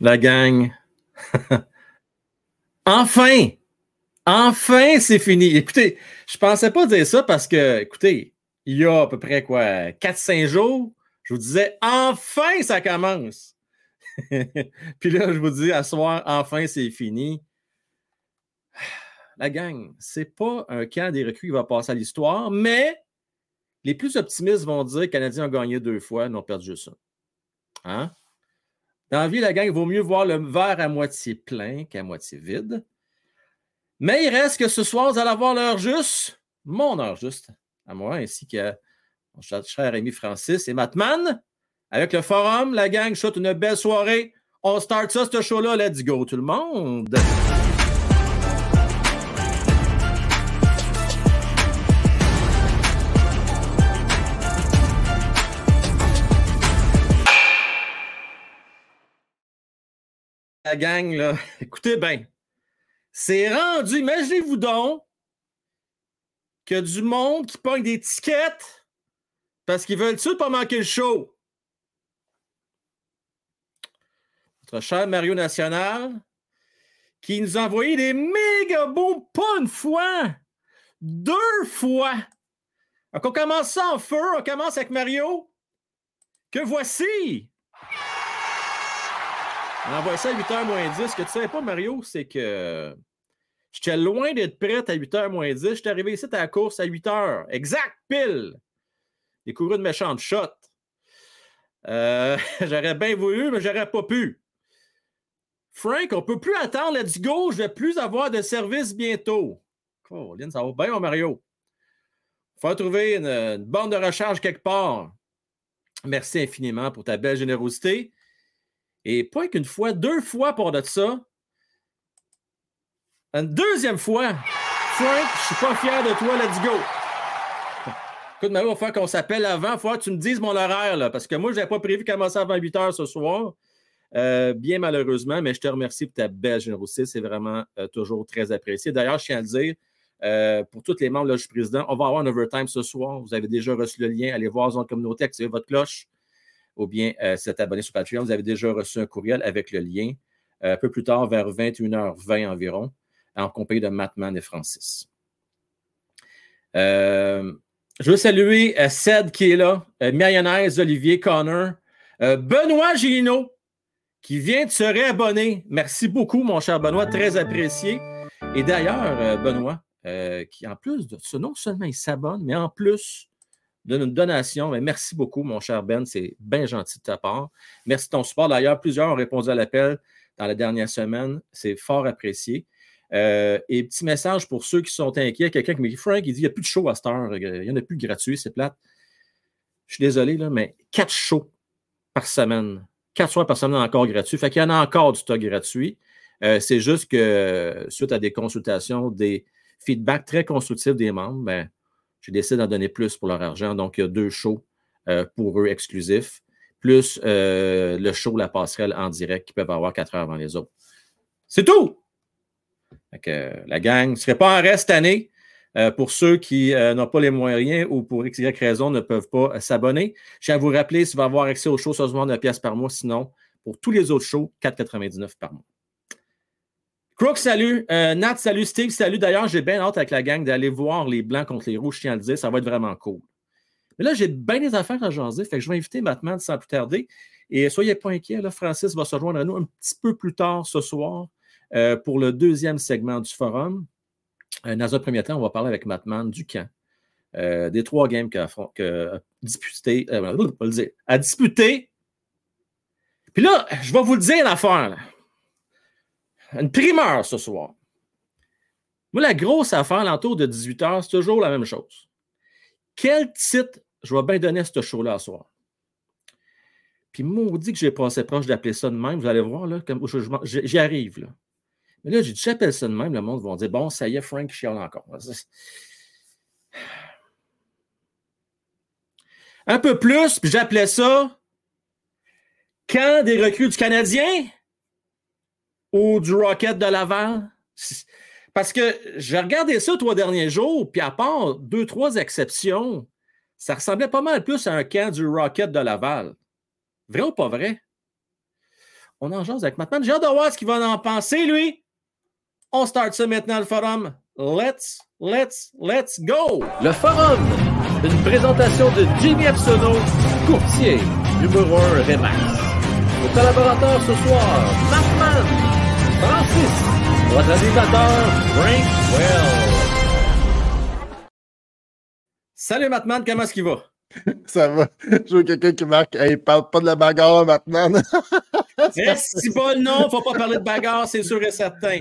la gang. enfin! Enfin, c'est fini. Écoutez, je ne pensais pas dire ça parce que, écoutez, il y a à peu près quoi, 4-5 jours, je vous disais, enfin, ça commence. Puis là, je vous dis, à soir, enfin, c'est fini. La gang, c'est pas un camp des recrues qui va passer à l'histoire, mais les plus optimistes vont dire que les Canadiens ont gagné deux fois, n'ont perdu juste un. Hein? Dans la vie, la gang, il vaut mieux voir le verre à moitié plein qu'à moitié vide. Mais il reste que ce soir, vous allez avoir l'heure juste, mon heure juste, à moi, ainsi que mon cher ami Francis et Matman. Avec le forum, la gang, je souhaite une belle soirée. On start ça, ce show-là. Let's go, tout le monde! La gang, là, écoutez bien. C'est rendu, imaginez-vous donc que du monde qui pogne des tickets parce qu'ils veulent tout pas manquer le show. Notre cher Mario National qui nous a envoyé des méga bons pas une fois, deux fois. Donc on commence ça en feu, on commence avec Mario. Que voici? On envoie ça à 8h moins 10. Ce que tu savais pas, Mario, c'est que j'étais loin d'être prête à 8h moins 10. J'étais arrivé ici à la course à 8h. Exact, pile. J'ai couru une méchante shot. Euh, j'aurais bien voulu, mais j'aurais pas pu. Frank, on peut plus attendre. Let's go. Je vais plus avoir de service bientôt. Colin, ça va bien, mon Mario. Faut trouver une, une borne de recharge quelque part. Merci infiniment pour ta belle générosité. Et pas qu'une fois, deux fois pour ça. Une deuxième fois. Frank, je suis pas fier de toi, let's go. Écoute, Mario, il falloir qu'on s'appelle avant. Il faut que tu me dises mon horaire, là, parce que moi, je n'avais pas prévu commencer avant 8 heures ce soir. Euh, bien malheureusement, mais je te remercie pour ta belle générosité. C'est vraiment euh, toujours très apprécié. D'ailleurs, je tiens à le dire, euh, pour tous les membres là, du président, on va avoir un overtime ce soir. Vous avez déjà reçu le lien. Allez voir Zone Communauté, activez votre cloche ou bien euh, s'être abonné sur Patreon. Vous avez déjà reçu un courriel avec le lien euh, un peu plus tard, vers 21h20 environ, en compagnie de Matman et Francis. Euh, je veux saluer Ced qui est là, Mayonnaise, Olivier, Connor, Benoît Gino qui vient de se réabonner. Merci beaucoup, mon cher Benoît, très apprécié. Et d'ailleurs, Benoît, qui en plus de ça, non seulement il s'abonne, mais en plus, donne une donation. Mais merci beaucoup, mon cher Ben. C'est bien gentil de ta part. Merci de ton support. D'ailleurs, plusieurs ont répondu à l'appel dans la dernière semaine. C'est fort apprécié. Euh, et petit message pour ceux qui sont inquiets. Quelqu'un qui me dit Frank, il dit il n'y a plus de show à cette heure. Il n'y en a plus de gratuit, c'est plate. Je suis désolé, mais quatre shows par semaine. Quatre soirs par semaine encore gratuit. Fait qu'il y en a encore du stock gratuit. Euh, c'est juste que suite à des consultations, des feedbacks très constructifs des membres, ben, j'ai décidé d'en donner plus pour leur argent. Donc, il y a deux shows euh, pour eux exclusifs, plus euh, le show La Passerelle en direct qu'ils peuvent avoir quatre heures avant les autres. C'est tout! la gang ne serait pas en reste cette année. Euh, pour ceux qui n'ont pas les moyens ou pour X, Y raison ne peuvent pas s'abonner. Je tiens à vous rappeler, si vous avoir accès aux shows, ça se 9 pièces par mois. Sinon, pour tous les autres shows, 4,99 par mois. Crook, salut. Euh, Nat, salut. Steve, salut. D'ailleurs, j'ai bien hâte avec la gang d'aller voir les Blancs contre les Rouges, je tiens à le dire. Ça va être vraiment cool. Mais là, j'ai bien des affaires à jaser. Fait que je vais inviter Batman sans plus tarder. Et soyez pas inquiets, là, Francis va se rejoindre à nous un petit peu plus tard ce soir euh, pour le deuxième segment du forum. Euh, dans un premier temps, on va parler avec Matman du camp. des trois games qu'il a, a disputé, a disputé. Puis là, je vais vous le dire l'affaire une primeur ce soir. Moi, la grosse affaire, l'entour de 18h, c'est toujours la même chose. Quel titre je vais bien donner à ce show-là ce soir? Puis, maudit que j'ai passé proche d'appeler ça de même. Vous allez voir, là, j'y arrive. Mais là, j'ai dit, j'appelle ça de même. Le monde va dire, bon, ça y est, Frank chiale encore. Un peu plus, puis j'appelais ça quand des recrues du Canadien ou du Rocket de Laval? Parce que j'ai regardé ça trois derniers jours, puis à part deux, trois exceptions, ça ressemblait pas mal plus à un camp du Rocket de Laval. Vrai ou pas vrai? on en jase avec Matt. J'ai hâte de voir ce qu'il va en penser, lui. On start ça maintenant, le forum. Let's, let's, let's go! Le forum, une présentation de Jimmy Epsono, courtier, numéro 1 Remax. Nos collaborateurs ce soir, Markman, Francis, votre animateur, Frank Well. Salut Matman, comment est-ce qu'il va? Ça va. Je veux quelqu'un qui marque hey, parle pas de la bagarre maintenant. Merci pas nom, faut pas parler de bagarre, c'est sûr et certain.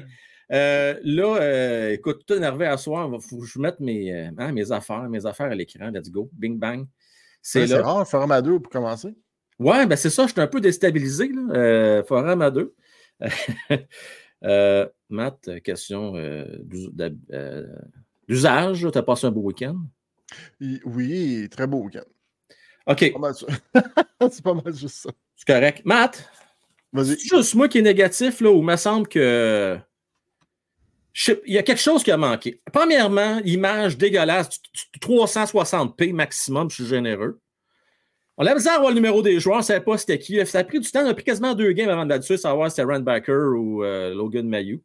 Euh, là, euh, écoute, tout énervé à soir, il faut que je mette mes, euh, hein, mes affaires, mes affaires à l'écran. Let's go. Bing bang. C'est rare, forum à deux pour commencer. Ouais, ben c'est ça, je suis un peu déstabilisé. Là. forum à deux. Matt, question d'usage. Tu as passé un beau week-end? Oui, très beau week-end. OK. C'est pas mal juste ça. C'est correct. Matt, c'est juste moi qui est négatif, là, où il me semble que. il y a quelque chose qui a manqué. Premièrement, image dégueulasse, 360p maximum, je suis généreux. On a besoin d'avoir le numéro des joueurs, on ne savait pas c'était qui. Ça a pris du temps, on a pris quasiment deux games avant de là-dessus, savoir si c'était Randbacker ou euh, Logan Mayou.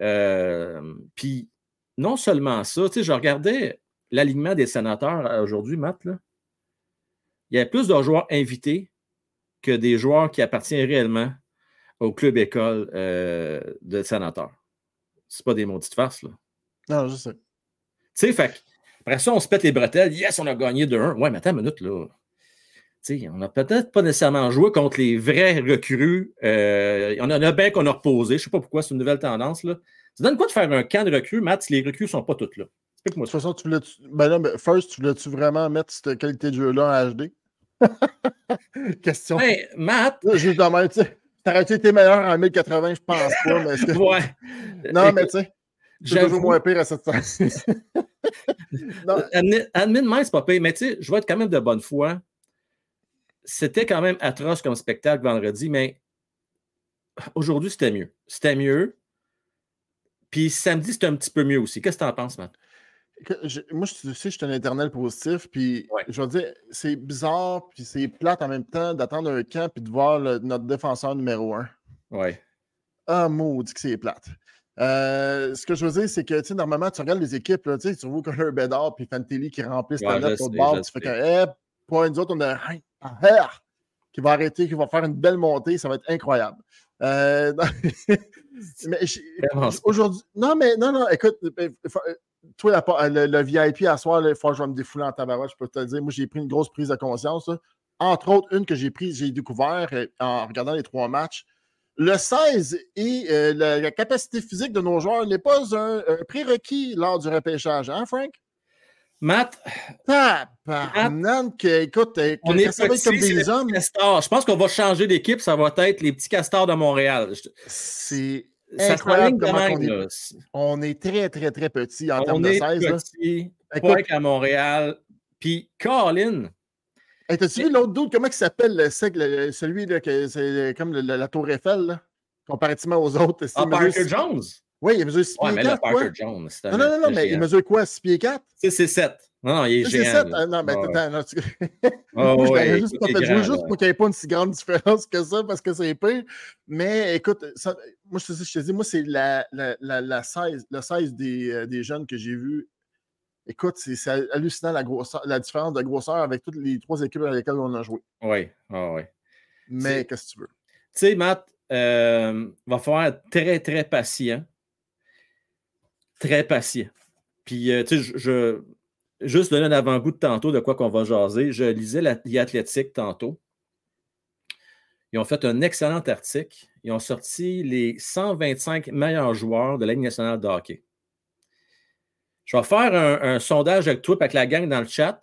Euh, puis, non seulement ça, tu sais, je regardais l'alignement des sénateurs euh, aujourd'hui, Matt, là. il y a plus de joueurs invités que des joueurs qui appartiennent réellement au club école euh, de sénateurs. C'est pas des maudites farces, là. Non, je sais. Tu sais, fait après ça, on se pète les bretelles. Yes, on a gagné de 1. Ouais, mais attends une minute, là. Sais, on n'a peut-être pas nécessairement joué contre les vrais recrues. Euh, on en a bien qu'on a reposé. Je ne sais pas pourquoi, c'est une nouvelle tendance. Là. Ça donne quoi de faire un camp de recrues, Matt, si les recrues ne sont pas toutes là? De toute façon, tu voulais. Ben non, mais first, tu voulais-tu vraiment mettre cette qualité de jeu-là en HD? Question. Hey, Matt. Juste dans ma, tu T'aurais-tu été meilleur en 1080, je pense pas. Mais que... ouais. Non, mais tu sais. J'ai toujours moins pire à cette Admin, main, c'est pas pire. Mais tu sais, je vais être quand même de bonne foi. C'était quand même atroce comme spectacle vendredi, mais aujourd'hui, c'était mieux. C'était mieux. Puis samedi, c'était un petit peu mieux aussi. Qu'est-ce que tu en penses, Matt? moi, je, sais, je suis un éternel positif, puis je veux dire, c'est bizarre, puis c'est plate en même temps d'attendre un camp puis de voir notre défenseur numéro un. Ouais. Ah, maudit que c'est plate. Euh, ce que je veux dire, c'est que, tu sais, normalement, tu regardes les équipes, là, tu sais, tu vois Connor Bedard puis Fantelli qui remplissent la note au bord, tu fais que, eh, pour nous autres, on a qui va arrêter, qui va faire une belle montée, ça va être incroyable. Euh, mais aujourd'hui, non, mais non, non, écoute, ben, toi, le, VIP à soir, il faut que je vais me défouler en tabarouette, je peux te le dire. Moi, j'ai pris une grosse prise de conscience. Entre autres, une que j'ai prise, j'ai découvert euh, en regardant les trois matchs. Le 16 et euh, la, capacité physique de nos joueurs n'est pas un, prérequis lors du repêchage, hein, Frank? Matt, Matt écoute, on est comme des hommes. Je pense qu'on va changer d'équipe, ça va être les petits castors de Montréal. C'est incroyable on, est, on est très, très, très petit en termes de 16. Petit, pas à Montréal. Puis Colin. T'as-tu vu l'autre doute? Comment il s'appelle celui là, que c'est comme la Tour Eiffel, là, comparativement aux autres? Ah, Parker Jones? Oui, il mesure 6 pieds mais 4. Parker Jones, non, non, non, non, mais il mesure quoi? 6 pieds 4? C'est 7. Non, non, il est géant. C'est 7. Ah, non, mais attends, non, tu... oh, ouais, juste pas fait jouer juste pour qu'il n'y ait pas une si grande différence que ça, parce que c'est pire. Mais écoute, ça, moi, je te, je te dis, moi, c'est la, la, la, la 16, le 16 des, euh, des jeunes que j'ai vus. Écoute, c'est hallucinant la, grosseur, la différence de grosseur avec toutes les trois équipes avec lesquelles on a joué. Oui, oh, oui. Mais qu'est-ce que tu veux? Tu sais, Matt, euh, va falloir être très, très patient. Très patient. Puis, euh, tu sais, je, juste donner un avant-goût de tantôt de quoi qu'on va jaser. Je lisais l'Athlétique tantôt. Ils ont fait un excellent article. Ils ont sorti les 125 meilleurs joueurs de la nationale de hockey. Je vais faire un, sondage avec toi, avec la gang dans le chat.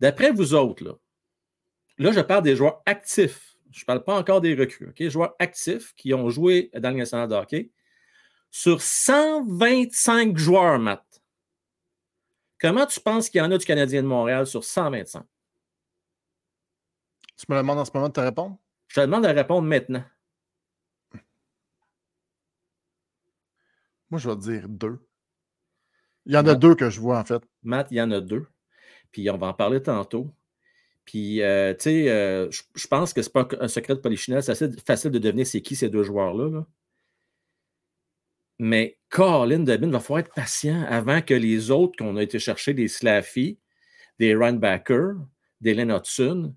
D'après vous autres, là, je parle des joueurs actifs. Je ne parle pas encore des recrues. OK? Joueurs actifs qui ont joué dans la nationale de hockey. Sur 125 joueurs, Matt, comment tu penses qu'il y en a du Canadien de Montréal sur 125? Tu me demandes en ce moment de te répondre? Je te demande de répondre maintenant. Moi, je vais dire deux. Il y en a deux que je vois, en fait. Matt, il y en a deux. Puis on va en parler tantôt. Puis, euh, tu sais, euh, je pense que c'est pas un secret de Polichinelle. C'est assez facile de devenir c'est qui ces deux joueurs-là. Mais Colin Debin va falloir être patient avant que les autres qu'on a été chercher, des Slaffy, des Runbacker, des Len Hudson,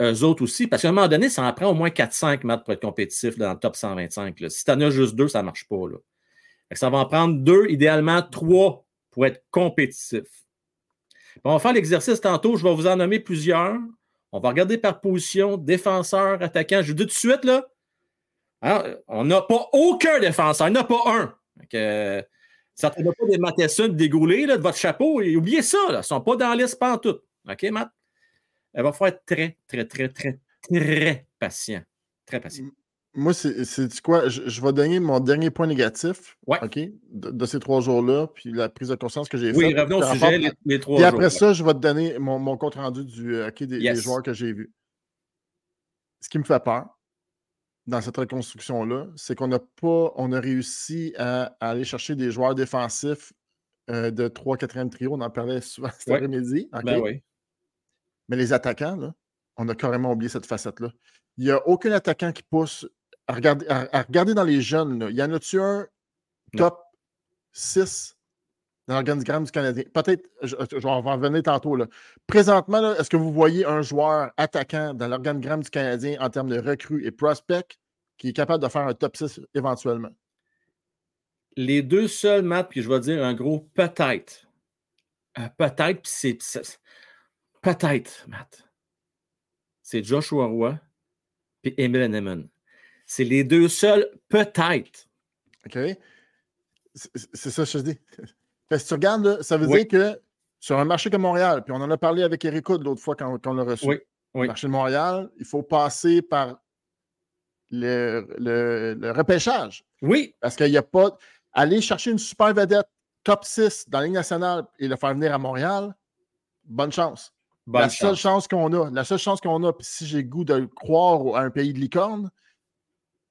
eux autres aussi, parce qu'à un moment donné, ça en prend au moins 4-5 mètres pour être compétitif dans le top 125. Si tu en as juste deux, ça ne marche pas. Ça va en prendre deux, idéalement trois, pour être compétitif. On va faire l'exercice tantôt. Je vais vous en nommer plusieurs. On va regarder par position, défenseur, attaquant. Je vous dis tout de suite, là, hein, on n'a pas aucun défenseur. Il n'y en a pas un. ça ne pas des Matheson dégoulés de votre chapeau. Et oubliez ça, là, ils ne sont pas dans l'esprit en tout. OK, Matt? Il va falloir être très, très, très, très, très patient. Très patient. Moi, c'est quoi? Je, vais donner mon dernier point négatif OK, de, ces trois jours-là, puis la prise de conscience que j'ai faite. Oui, revenons au sujet, les, trois jours. Et après ça, je vais te donner mon, compte rendu du euh, des, joueurs que j'ai vus. Ce qui me fait peur dans cette reconstruction-là, c'est qu'on n'a pas, on a réussi à, aller chercher des joueurs défensifs euh, de 3-4e trio. On en parlait souvent cet après-midi. Ben. Mais les attaquants, là, on a carrément oublié cette facette-là. Il n'y a aucun attaquant qui pousse à regarder, dans les jeunes, il y en a-tu un top 6 dans l'organigramme du Canadien? Peut-être, je, vais en revenir tantôt. Là. Présentement, est-ce que vous voyez un joueur attaquant dans l'organigramme du Canadien en termes de recrues et prospect qui est capable de faire un top 6 éventuellement? Les deux seuls, Matt, puis je vais dire un gros peut-être. Euh, peut-être, puis c'est. Peut-être, Matt. C'est Joshua Roy puis Emil Henneman. C'est les deux seuls, peut-être. OK. C'est ça que je dis. si tu regardes, ça veut dire que sur un marché comme Montréal, puis on en a parlé avec Eric l'autre fois quand, on l'a reçu. Oui. Le marché de Montréal, il faut passer par le, le, repêchage. Oui. Parce qu'il n'y a pas. Aller chercher une super vedette top 6 dans la Ligue nationale et le faire venir à Montréal, bonne chance la seule chance qu'on a, la seule chance qu'on a, si j'ai goût de croire à un pays de licorne,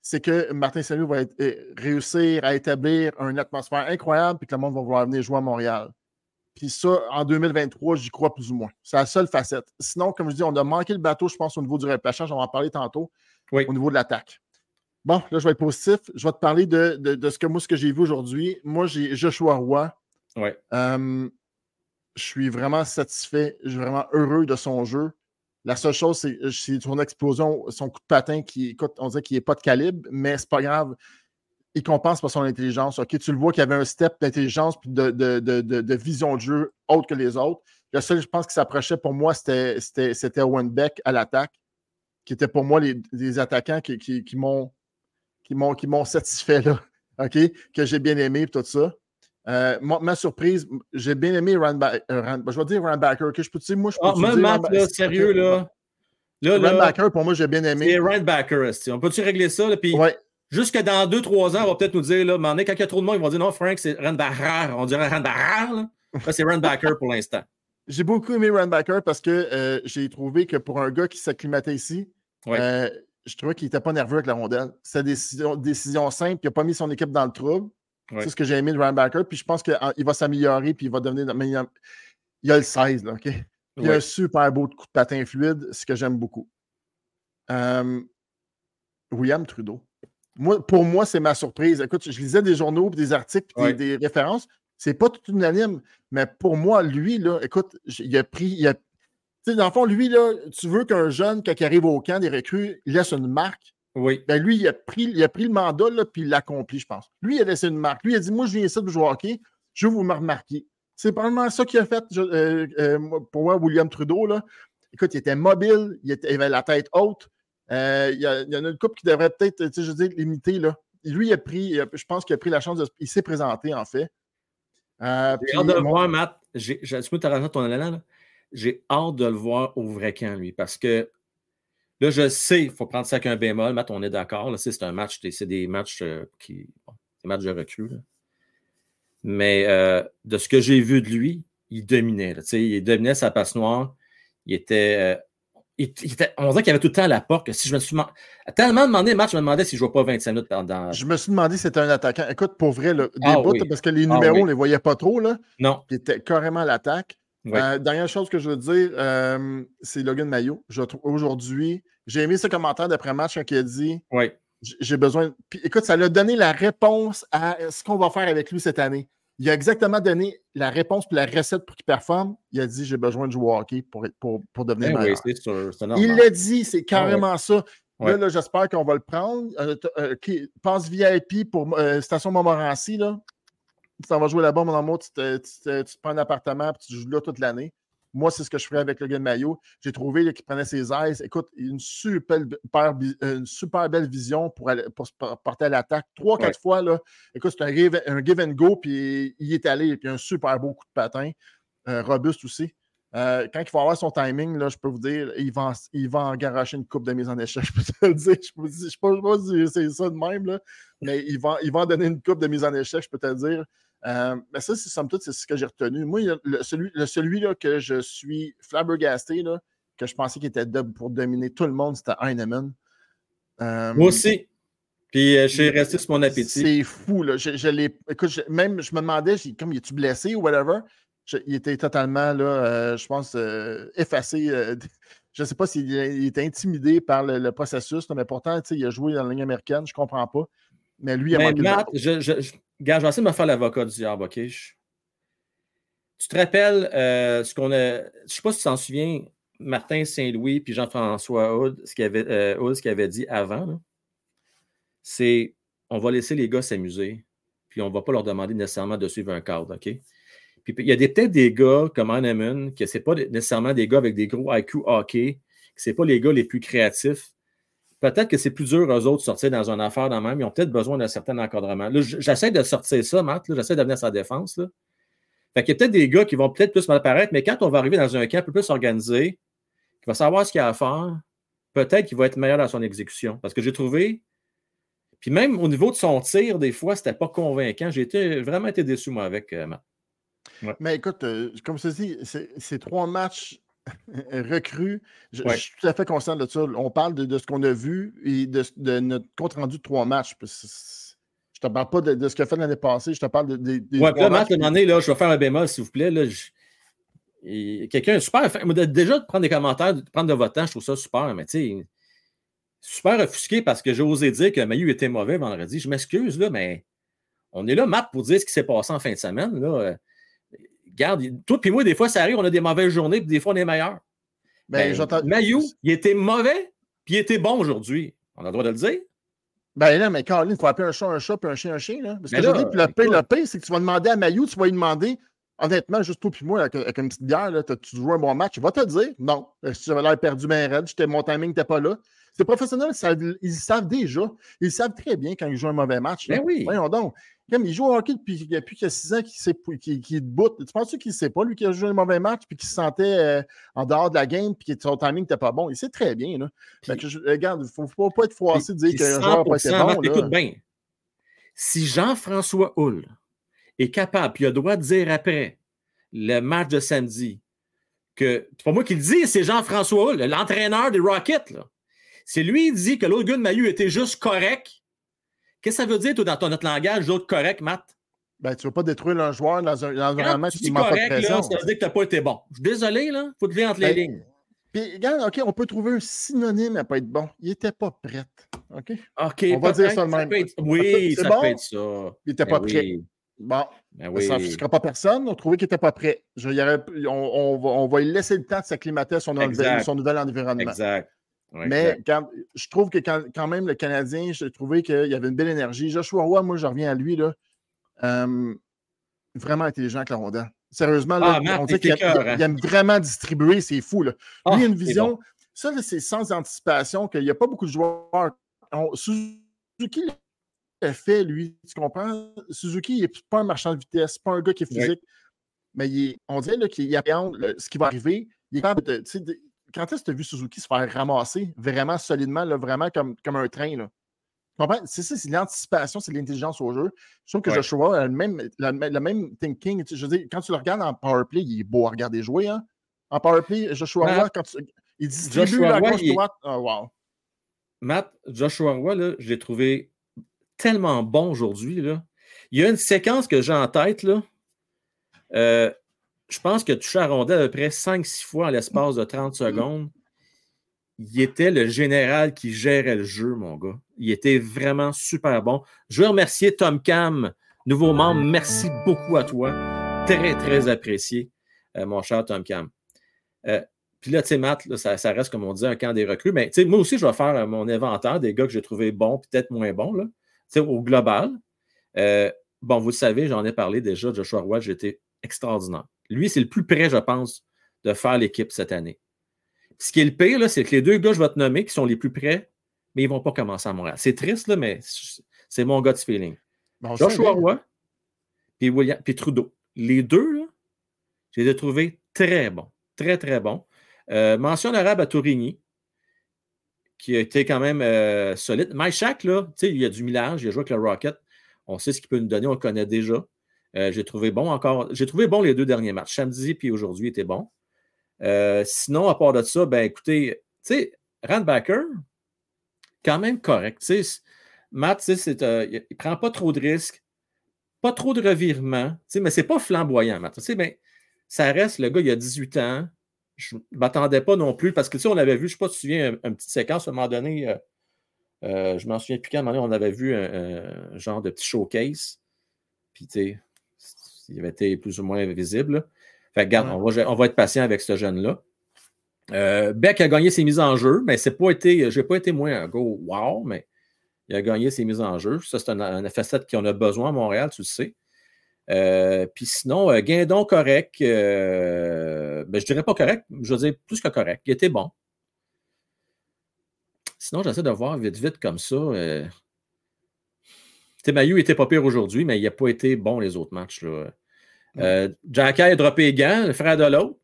c'est que Martin Salut va eh, réussir à établir une atmosphère incroyable et que le monde va vouloir venir jouer à Montréal. Puis ça, en 2023, j'y crois plus ou moins. C'est la seule facette. Sinon, comme je dis, on a manqué le bateau, je pense, au niveau du repêchage. On va en parler tantôt. Au niveau de l'attaque. Bon, là, je vais être positif. Je vais te parler de, ce que moi, ce que j'ai vu aujourd'hui. Moi, j'ai Joshua Roy. Ouais. Euh, je suis vraiment satisfait, je suis vraiment heureux de son jeu. La seule chose, c'est son explosion, son coup de patin qui, écoute, on dirait qu'il n'est pas de calibre, mais c'est pas grave. Il compense par son intelligence. Tu le vois qu'il avait un step d'intelligence et de, vision de jeu autre que les autres. Le seul, je pense, qui s'approchait pour moi, c'était Owen Beck à l'attaque, qui était pour moi les, attaquants qui, m'ont satisfait là. Que j'ai bien aimé tout ça. Euh, ma, surprise, j'ai bien aimé Run, euh, Je vais dire Runbacker. Que je peux te dire, moi, je peux ah, même Matt, là, sérieux, là. là, Runbacker, pour moi, j'ai bien aimé. C'est Runbacker. On peut-tu régler ça? Là, puis ouais. Jusque dans 2-3 ans, on va peut-être nous dire, là, mais quand il y a trop de monde, ils vont dire non, Frank, c'est Runbacker. On dirait Runbacker. Là, là c'est Runbacker pour l'instant. J'ai beaucoup aimé Runbacker parce que euh, j'ai trouvé que pour un gars qui s'acclimatait ici, je trouvais qu'il n'était pas nerveux avec la rondelle. C'est des décisions, décision simple, il n'a pas mis son équipe dans le trouble. C'est ce que j'ai aimé de Ryan Puis je pense qu'il va s'améliorer, puis il va devenir. Mais il, y a, le 16, là, OK? Il y a un super beau coup de patin fluide, ce que j'aime beaucoup. William Trudeau. Moi, pour moi, c'est ma surprise. Écoute, je lisais des journaux, des articles, des, des références. C'est pas tout unanime, mais pour moi, lui, là, écoute, il a pris. Il a, dans le fond, lui, là, tu veux qu'un jeune, quand il arrive au camp des recrues, il laisse une marque. Oui. Ben lui, il a pris, il a pris le mandat, là, puis il l'a accompli, je pense. Lui, il a laissé une marque. Lui, il a dit Moi, je viens ici de jouer au hockey, je veux vous me remarquer. C'est probablement ça qu'il a fait euh, euh, pour moi, William Trudeau. Là. Écoute, il était mobile, il, avait la tête haute. Euh, il, y a, il, y en a une couple qui devrait peut-être, je veux dire, limiter. Là. Lui, il a pris, je pense qu'il a pris la chance de. Il s'est présenté, en fait. j'ai hâte de le voir, Matt. J'ai, ton élan, J'ai hâte de le voir au vrai camp, lui, parce que Là, je sais, il faut prendre ça avec un bémol. Matt, on est d'accord. C'est un match, c'est des matchs euh, qui. des matchs de recul. Mais euh, de ce que j'ai vu de lui, il dominait. il dominait sa passe noire. Il était. Euh, on dirait qu'il avait tout le temps à la porte. si je me suis tellement demandé, match, je me demandais s'il ne jouait pas 25 minutes pendant. Je me suis demandé si c'était un attaquant. Écoute, pour vrai, des ah bouts, parce que les ah numéros, on ne les voyait pas trop. Là. Non. Il était carrément à l'attaque. Euh, dernière chose que je veux dire, euh, c'est Logan Mayo. Aujourd'hui, j'ai aimé ce commentaire d'après-match qui a dit Oui. J'ai besoin. Puis, écoute, ça l'a donné la réponse à ce qu'on va faire avec lui cette année. Il a exactement donné la réponse pour la recette pour qu'il performe. Il a dit J'ai besoin de jouer au hockey pour, pour, pour devenir ben meilleur. Oui, il l'a dit, c'est ah carrément ça. Là, j'espère qu'on va le prendre. Euh, euh passe VIP pour euh, Station Montmorency. Là. Tu t'en vas jouer là-bas, mon amour, tu te, tu, prends un appartement et tu joues là toute l'année. Moi, c'est ce que je ferais avec le gars de maillot. J'ai trouvé qu'il prenait ses aises. Écoute, une super, une super belle vision pour, aller, pour porter à l'attaque. Trois, quatre fois, là. Écoute, c'est un, un, give and go, puis il est allé, puis un super beau coup de patin. Euh, robuste aussi. Euh, quand il faut avoir son timing, là, je peux vous dire, il va, il va en garocher une coupe de mise en échec. Je peux te le dire. Je ne sais pas si c'est ça de même, là, mais il va, il va en donner une coupe de mise en échec, je peux te le dire. Euh, mais ça, c'est somme toute, c'est ce que j'ai retenu. Moi, le, celui, le, celui là, que je suis flabbergasté, là, que je pensais qu'il était pour dominer tout le monde, c'était Heinemann. Euh, Moi aussi. Puis je suis resté sur mon appétit. C'est fou. Là. Je, je écoute, même, je me demandais, comme il est-tu blessé ou whatever? il était totalement, là, euh, je pense, euh, effacé. Euh, je ne sais pas s'il était intimidé par le, processus, mais pourtant, il a joué dans la ligne américaine, je ne comprends pas. Mais lui, il a mais Matt, je, je, je, je, vais essayer de me faire l'avocat du diable, OK? tu te rappelles ce qu'on a. Je ne sais pas si tu t'en souviens, Martin Saint-Louis puis Jean-François Houd, ce qu'il avait, ce avait dit avant, c'est on va laisser les gars s'amuser, puis on ne va pas leur demander nécessairement de suivre un cadre, OK? Puis il y a peut-être des gars comme Hanneman, que ce n'est pas nécessairement des gars avec des gros IQ hockey, que ce n'est pas les gars les plus créatifs. Peut-être que c'est plus dur eux autres de sortir dans une affaire dans même. Ils ont peut-être besoin d'un certain encadrement. Là, j'essaie de sortir ça, Matt. J'essaie de venir à sa défense. Là. Fait qu'il y a peut-être des gars qui vont peut-être plus mal paraître, mais quand on va arriver dans un camp un peu plus organisé, qui va savoir ce qu'il a à faire, peut-être qu'il va être meilleur dans son exécution. Parce que j'ai trouvé, puis même au niveau de son tir, des fois, c'était pas convaincant. J'ai vraiment été déçu, moi, avec euh, Matt. Mais écoute, euh, comme je te dis, c'est trois matchs recrues. Je, suis tout à fait conscient de ça. On parle de, ce qu'on a vu et de, notre compte rendu de trois matchs. Je te parle pas de, ce qu'il a fait l'année passée, je te parle de. de ouais, là, Matt, là, je vais faire un bémol, s'il vous plaît. Quelqu'un super. Déjà, de prendre des commentaires, de prendre de votre temps, je trouve ça super, mais tu sais, super offusqué parce que j'ai osé dire que Mayu était mauvais vendredi. Je m'excuse, là, mais on est là, Matt, pour dire ce qui s'est passé en fin de semaine. Là regarde, toi puis moi, des fois, ça arrive, on a des mauvaises journées, puis des fois, on est meilleur. Ben, ben Mayou, il était mauvais, puis il était bon aujourd'hui. On a le droit de le dire. Ben là, mais Caroline, il faut appeler un chat un chat, puis un chien un chien. Là. Parce que puis le pain, le pain, c'est que tu vas demander à Mayou, tu vas lui demander, honnêtement, juste toi puis moi, avec, une petite bière, là, tu joué un bon match, il va te dire, non, si tu avais l'air perdu, ben raide, mon timing n'était pas là. C'est professionnel, ils savent déjà. Ils savent très bien quand ils jouent un mauvais match. Ben oui. Voyons donc. Comme il joue au hockey depuis, qu'il y a six ans qu'il est debout. Tu penses qu'il ne sait pas, lui, qui a joué un mauvais match puis qu'il se sentait euh, en dehors de la game puis que son timing n'était pas bon? Il sait très bien. Là. je, regarde, il ne faut pas être froissé de dire que joueur pas été bon. Écoute bien. Si Jean-François Hull est capable, puis il a le droit de dire après le match de samedi, que c'est pas moi qui le dis, c'est Jean-François Hull, l'entraîneur des Rockets. C'est lui qui dit que l'autre gars de Mayu était juste correct. Qu'est-ce que ça veut dire, toi, dans ton notre langage, l'autre correct, Matt? Ben, tu ne veux pas détruire un joueur dans un, match qui manque pas de. Là, ça veut dire que tu n'as pas été bon. Je suis désolé, là. Il faut te lire entre les ben, lignes. Puis, regarde, OK, on peut trouver un synonyme à pas être bon. Il n'était pas prêt. OK? OK. On va dire ça de même. Oui, ça peut être ça. Il n'était pas ben prêt. Bon, ben ça ne pas personne. On trouvait qu'il n'était pas prêt. Je, on, on, va, on, va, lui laisser le temps de s'acclimater à son, son nouvel environnement. Exact. Mais je trouve que quand, même, le Canadien, j'ai trouvé qu'il y avait une belle énergie. Joshua Roy, moi, je reviens à lui. Là, vraiment intelligent avec la rondelle. Sérieusement, là, ah, on dit qu'il hein. aime vraiment distribuer, c'est fou. Là. lui, il a une ah, vision. Ça, c'est sans anticipation qu'il n'y a pas beaucoup de joueurs. Suzuki l'a fait, lui. Tu comprends? Suzuki, il n'est pas un marchand de vitesse, pas un gars qui est physique. Mais on dirait qu'il appréhende ce qui va arriver. Il est capable de, quand est-ce que tu as vu Suzuki se faire ramasser vraiment solidement, là, vraiment comme, comme un train? Là? C'est ça, c'est l'anticipation, c'est l'intelligence au jeu. Je trouve que Joshua a le même, le même thinking. Je veux dire, quand tu le regardes en powerplay, il est beau à regarder jouer. Hein? En powerplay, Joshua Roy, quand tu, il distribue Joshua la gauche droite. Oh, wow. Matt, Joshua Roy, là, je l'ai trouvé tellement bon aujourd'hui. Il y a une séquence que j'ai en tête. Là. Euh, je pense que touché à rondelle à peu près 5-6 fois en l'espace de 30 secondes. Il était le général qui gérait le jeu, mon gars. Il était vraiment super bon. Je veux remercier Tom Cam, nouveau membre. Merci beaucoup à toi. Très, très apprécié, euh, mon cher Tom Cam. Euh, puis là, tu sais, Matt, ça, reste, comme on dit, un camp des recrues. Mais moi aussi, je vais faire euh, mon inventaire des gars que j'ai trouvé bons, peut-être moins bons, là, au global. bon, vous le savez, j'en ai parlé déjà, Joshua Roy, j'étais extraordinaire. Lui, c'est le plus près, je pense, de faire l'équipe cette année. Ce qui est le pire, c'est que les deux gars je vais te nommer, qui sont les plus près, mais ils ne vont pas commencer à Montréal. C'est triste, là, mais c'est mon gut feeling. Joshua Roy puis, William, puis Trudeau. Les deux, là, j'ai les trouvé très bons. Très, très bons. Euh, mention arabe à Tourigny, qui a été quand même euh, solide. Maïchak, là, il y a du millage, il a joué avec le Rocket. On sait ce qu'il peut nous donner, on le connaît déjà. Euh, j'ai trouvé bon encore. J'ai trouvé bon les deux derniers matchs. Samedi puis aujourd'hui était bon. Euh, sinon, à part de ça, ben écoutez, tu sais, Randbacker, quand même correct. Matt, il ne prend pas trop de risques, pas trop de revirements, mais c'est pas flamboyant, Matt. Ben, ça reste, le gars, il a 18 ans. Je ne m'attendais pas non plus parce que on avait vu, je ne sais pas si tu te souviens, une, petite séquence à un moment donné. Euh, euh, je m'en souviens plus qu'à un moment donné, on avait vu un, genre de petit showcase. Puis, tu sais, il avait été plus ou moins visible. Fait regarde, on, va, être patient avec ce jeune-là. Euh, Beck a gagné ses mises en jeu, mais c'est pas été, j'ai pas été moins un go wow, mais il a gagné ses mises en jeu. Ça, c'est un, facette qu'on a besoin à Montréal, tu le sais. Euh, puis sinon, euh, Guindon correct. ben, je dirais pas correct, je veux dire plus que correct. Il était bon. Sinon, j'essaie de voir vite, vite comme ça. Mayu était pas pire aujourd'hui, mais il n'a pas été bon les autres matchs. Là. Euh, a droppé les gants, le frère de l'autre.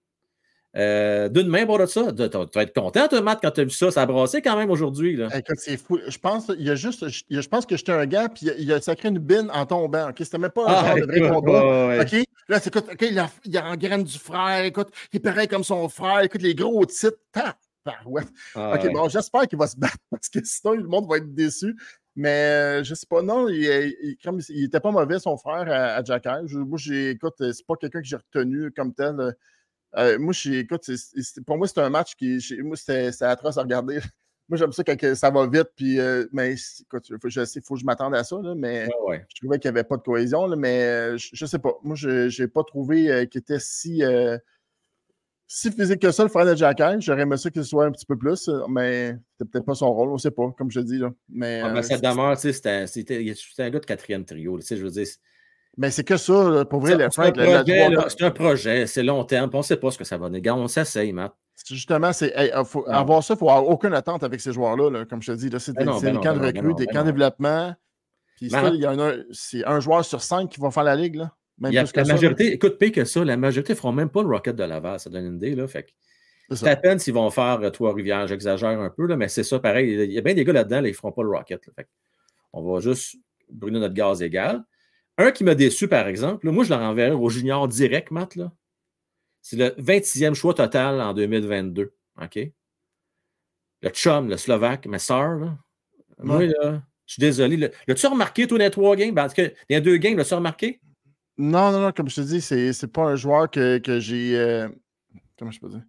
Euh, D'une main, pour ça. Tu vas être content, toi, Matt, quand tu as vu ça. Ça a brassé quand même aujourd'hui. Écoute, c'est fou. Je pense, il y a juste, je pense que j'étais un gars, puis il a, sacré une bine en tombant. OK? C'était même pas un ah, genre de vrai combat. OK? Là, c'est, écoute, OK, il, a, il engraine du frère. Écoute, il est pareil comme son frère. Écoute, les gros titres. Ouais. Ah, OK, bon, j'espère qu'il va se battre parce que sinon, le monde va être déçu. Mais je sais pas, non, il, il, était pas mauvais, son frère, à, Jack Moi, j'ai, écoute, c'est pas quelqu'un que j'ai retenu comme tel. Euh, moi, écoute, pour moi, c'est un match qui, moi, c'est atroce à regarder. Moi, j'aime ça quand ça va vite, puis, mais écoute, je sais, il faut que je m'attende à ça, mais je trouvais qu'il n'y avait pas de cohésion, mais je, ne sais pas. Moi, je n'ai pas trouvé qu'il était si si physique que ça, le frère de j'aurais aimé ça qu'il soit un petit peu plus, euh, mais c'était peut-être pas son rôle, on ne sait pas, comme je dis. Là. Mais, ah, mais ça demeure, c'était un gars de quatrième trio, tu sais, je veux dire. Mais c'est que ça, pour vrai, le Frank. C'est un projet, c'est long terme, on ne sait pas ce que ça va donner. On s'essaye, Matt. Justement, c'est faut, avoir ça, il faut avoir aucune attente avec ces joueurs-là, comme je te dis. C'est ben des, ben camps de recrues, des camps de développement. Puis c'est un joueur sur cinq qui va faire la ligue. Là la majorité, écoute, pire que ça, la majorité ne feront même pas le Rocket de Laval, ça donne une idée. Là, fait c'est à peine s'ils vont faire euh, Trois-Rivières, j'exagère un peu, là, mais c'est ça pareil. Il y a bien des gars là-dedans, ils ne feront pas le Rocket. fait on va juste brûler notre gaz égal. Un qui m'a déçu, par exemple, moi, je le renverrai au junior direct, Matt. C'est le 26e choix total en 2022. OK? Le chum, le Slovaque, ma soeur, moi, là, je suis désolé. L'as-tu remarqué, toi, dans les trois games? Parce que dans les deux games, l'as-tu remarqué? Non, non, non, comme je te dis, c'est, c'est pas un joueur que, que j'ai. Euh, comment je peux dire?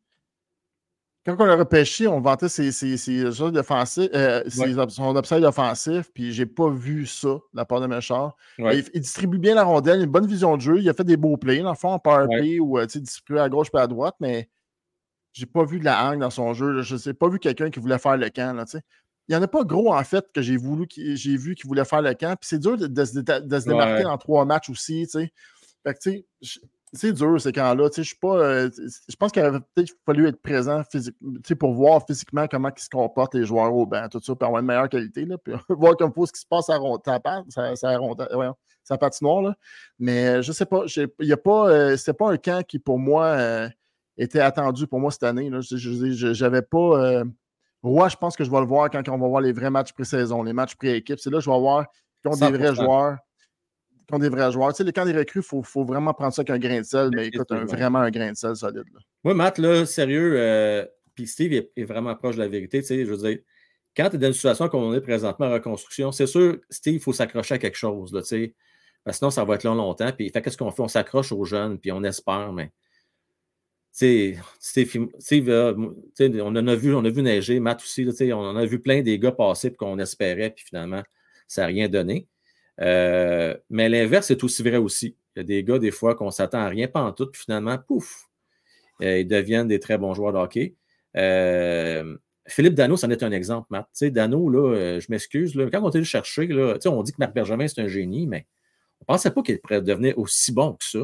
Quand on l'a repêché, on vantait ses, ses, ses euh, son upside offensif, puis j'ai pas vu ça de la part de Méchard. Il, distribue bien la rondelle, il a une bonne vision de jeu, il a fait des beaux plays, dans le fond, en power play ou euh, distribué à gauche et à droite, mais j'ai pas vu de la hangue dans son jeu. Je n'ai pas vu quelqu'un qui voulait faire le camp. Là, il n'y en a pas gros, en fait, que j'ai voulu, j'ai vu qui voulait faire le camp. Puis c'est dur de, se, démarquer dans trois matchs aussi, tu sais. Fait que, tu sais, c'est dur ces camps-là. Je pas. Euh, je pense qu'il aurait peut-être fallu être présent pour voir physiquement comment ils se comportent les joueurs au banc, tout ça, pour avoir une meilleure qualité. Là, puis voir comme faut ce qui se passe à ça, ça, ouais, ça patinoire. Là. Mais je sais pas. Il y a pas. Euh, c'est pas un camp qui, pour moi, euh, était attendu pour moi cette année. Je J'avais pas. Roy, je pense que je vais le voir quand on va voir les vrais matchs pré-saison, les matchs pré-équipe. C'est là que je vais voir ont des vrais joueurs. Des vrais joueurs. Tu sais, les camps des recrues, il faut, vraiment prendre ça avec un grain de sel, mais écoute, vraiment un grain de sel solide. Moi, Matt, là, sérieux, euh, puis Steve est, vraiment proche de la vérité. Tu sais, je veux dire, quand tu es dans une situation comme on est présentement en reconstruction, c'est sûr, Steve, il faut s'accrocher à quelque chose. Là, tu sais, parce que sinon, ça va être long longtemps. Puis, qu'est-ce qu'on fait? On s'accroche aux jeunes, puis on espère, mais on en a vu, on a vu neiger, Matt aussi, on en a vu plein des gars passer qu'on espérait, puis finalement, ça n'a rien donné. Euh, mais l'inverse est aussi vrai aussi. Il y a des gars, des fois, qu'on s'attend à rien, pas en tout, puis finalement, pouf, euh, ils deviennent des très bons joueurs de hockey. Euh, Philippe Dano, c'en est un exemple, Matt. Dano, là, je m'excuse, quand on allé le chercher, là, on dit que Marc Bergevin, c'est un génie, mais on ne pensait pas qu'il pourrait devenir aussi bon que ça.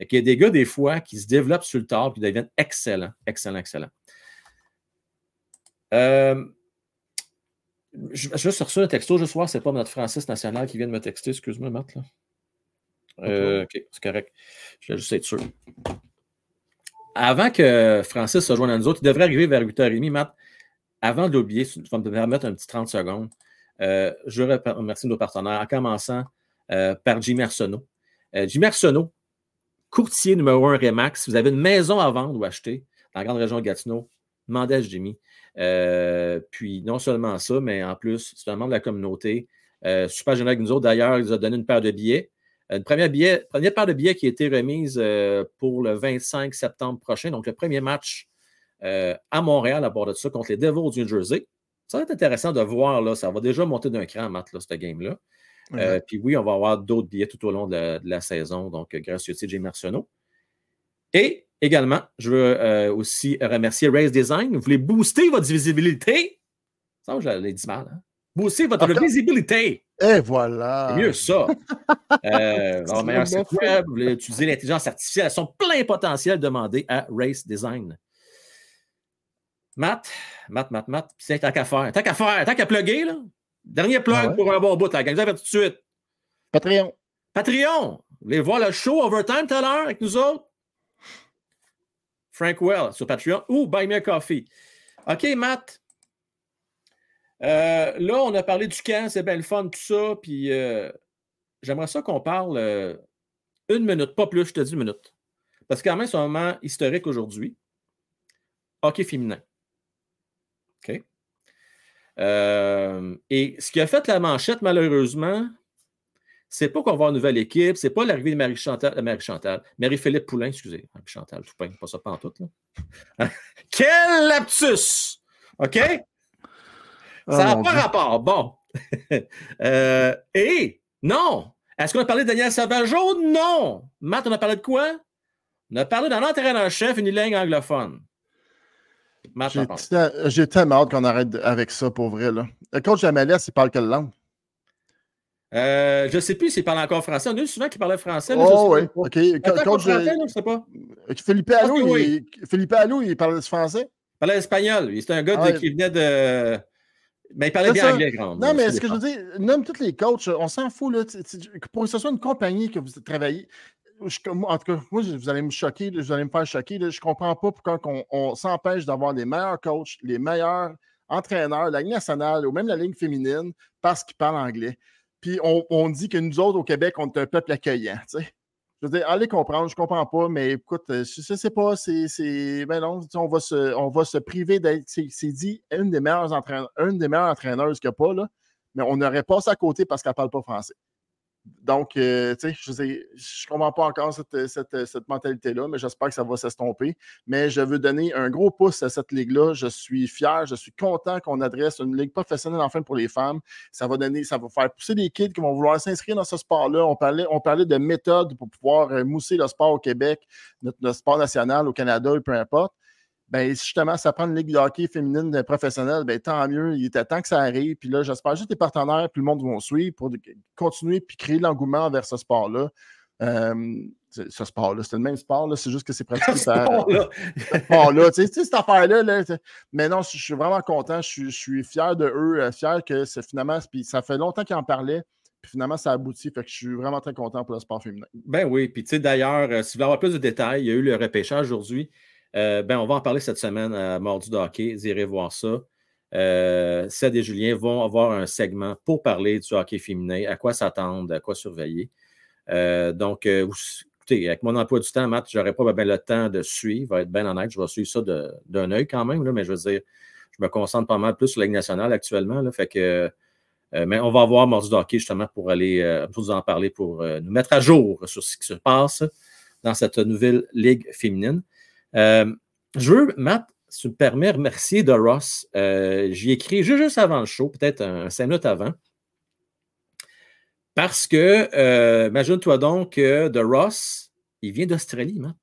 Il y a des gars, des fois, qui se développent sur le tard et qui deviennent excellents, excellents, excellents. Euh, je, vais sur un texto ce soir, c'est pas notre Francis National qui vient de me texter, excuse-moi, Matt. Là. Euh, ok, c'est correct. Je vais juste être sûr. Avant que Francis se joigne à nous autres, il devrait arriver vers 8h30, Matt. Avant de l'oublier, tu vas me permettre un petit 30 secondes. Euh, je remercie nos partenaires, en commençant euh, par Jimmy Arsenault. Jimmy Arsenault, courtier numéro un Remax. Si vous avez une maison à vendre ou acheter dans la grande région de Gatineau, demandez Jimmy. Euh, puis non seulement ça, mais en plus, c'est un membre de la communauté. Euh, super génial avec nous autres. D'ailleurs, il nous a donné une paire de billets. Une première, billet, première paire de billets qui a été remise euh, pour le 25 septembre prochain. Donc, le premier match à Montréal à bord de ça contre les Devils du New Jersey. Ça va être intéressant de voir, là, ça va déjà monter d'un cran, Matt, là, cette game-là. Euh, puis oui, on va avoir d'autres billets tout au long de la, saison, donc euh, grâce à TJ Marceneau. Et également, je veux euh, aussi remercier Race Design. Vous voulez booster votre visibilité? Ça, je l'ai dit mal. Hein? Booster votre visibilité. Et voilà. C'est mieux ça. euh, meilleur site web, vous voulez utiliser l'intelligence artificielle à son plein potentiel, demandez à Race Design. Matt, Matt, Matt, Matt, c'est tant qu'à faire. Tant qu'à faire, tant qu'à plugger, là. Dernier plug ah pour un bon bout, la gang. Vous tout de suite. Patreon. Patreon. Vous voulez voir le show Overtime tout à l'heure avec nous autres? Frank Well sur Patreon ou Buy Me a Coffee. OK, Matt. Euh, là, on a parlé du camp, c'est bien le fun, tout ça. Puis euh, j'aimerais ça qu'on parle euh, une minute, pas plus, je te dis une minute. Parce que quand même, c'est un moment historique aujourd'hui. Hockey féminin. OK? Euh, et ce qui a fait la manchette, malheureusement, c'est pas qu'on va une nouvelle équipe, c'est pas l'arrivée de Marie-Chantal, euh, Marie-Chantal, Marie-Philippe Poulain, excusez, Marie-Chantal Toupin, pas ça pas en tout, là. Quel lapsus! OK? Ça n'a oh, pas rapport. Bon. Euh, et non! Est-ce qu'on a parlé de Daniel Savageau? Non! Matt, on a parlé de quoi? On a parlé d'un entraîneur-chef unilingue anglophone. J'ai tellement hâte qu'on arrête avec ça pour vrai. Là. Le coach Jamalès, il parle quelle langue? Euh, je ne sais plus s'il parle encore français. On a eu souvent qu'il parlait français. oh, oui. OK. Coach, français, je sais pas. Philippe Allou, il, Philippe Allou, il parlait français? Il parlait espagnol. C'était un gars qui venait de. Mais il parlait bien anglais, grand. Non, mais ce que je veux dire, nomme tous les coachs, on s'en fout. Là, pour que ce soit une compagnie que vous travaillez, en tout cas, moi, vous allez me choquer, vous allez me faire choquer. je ne comprends pas pourquoi on, s'empêche d'avoir les meilleurs coachs, les meilleurs entraîneurs, la Ligue nationale ou même la Ligue féminine parce qu'ils parlent anglais. Puis on, dit que nous autres, au Québec, on est un peuple accueillant. Je veux dire, allez comprendre, je ne comprends pas, mais écoute, je ne pas, c'est. Ben non, on va, se, on va se priver d'être. C'est dit une des meilleures entraîneurs, une entraîneuses qu'il n'y a pas, là, mais on aurait passé à côté parce qu'elle ne parle pas français. Donc, euh, tu sais, je ne comprends pas encore cette, mentalité-là, mais j'espère que ça va s'estomper. Mais je veux donner un gros pouce à cette ligue-là. Je suis fier, je suis content qu'on adresse une ligue professionnelle enfin pour les femmes. Ça va donner, ça va faire pousser des kids qui vont vouloir s'inscrire dans ce sport-là. On parlait, on parlait de méthodes pour pouvoir euh, mousser le sport au Québec, notre sport national au Canada, peu importe ben justement, ça prend une ligue de hockey féminine professionnelle, ben tant mieux. Il était temps que ça arrive. Puis là, j'espère juste que les partenaires puis le monde vont suivre pour continuer puis créer l'engouement vers ce sport-là. Euh, ce sport-là, c'est le même sport, c'est juste que c'est pratiqué ce sport-là, tu sais, cette affaire-là. Là, mais non, je suis vraiment content. Je suis, fier de eux, euh, fier que c'est finalement. Puis ça fait longtemps qu'ils en parlaient. Puis finalement, ça aboutit. Fait que je suis vraiment très content pour le sport féminin. Ben oui. Puis tu sais, d'ailleurs, euh, si vous voulez avoir plus de détails, il y a eu le repêchage aujourd'hui. Euh, ben, on va en parler cette semaine à Mordu hockey. Vous irez voir ça. Euh, et Julien vont avoir un segment pour parler du hockey féminin, à quoi s'attendre, à quoi surveiller. Euh, donc, euh, écoutez, avec mon emploi du temps, Matt, je n'aurai pas bien le temps de suivre, être bien honnête, je vais suivre ça d'un œil quand même, mais je veux dire, je me concentre pas mal plus sur la Ligue nationale actuellement. Fait que, mais on va avoir Mordu hockey justement pour aller pour vous en parler, pour nous mettre à jour sur ce qui se passe dans cette nouvelle Ligue féminine. Je veux, Matt, si tu me permets, remercier de Ross. J'y ai écrit juste avant le show, peut-être un, cinq minutes avant. Parce que, imagine-toi donc que The Ross, il vient d'Australie, Matt.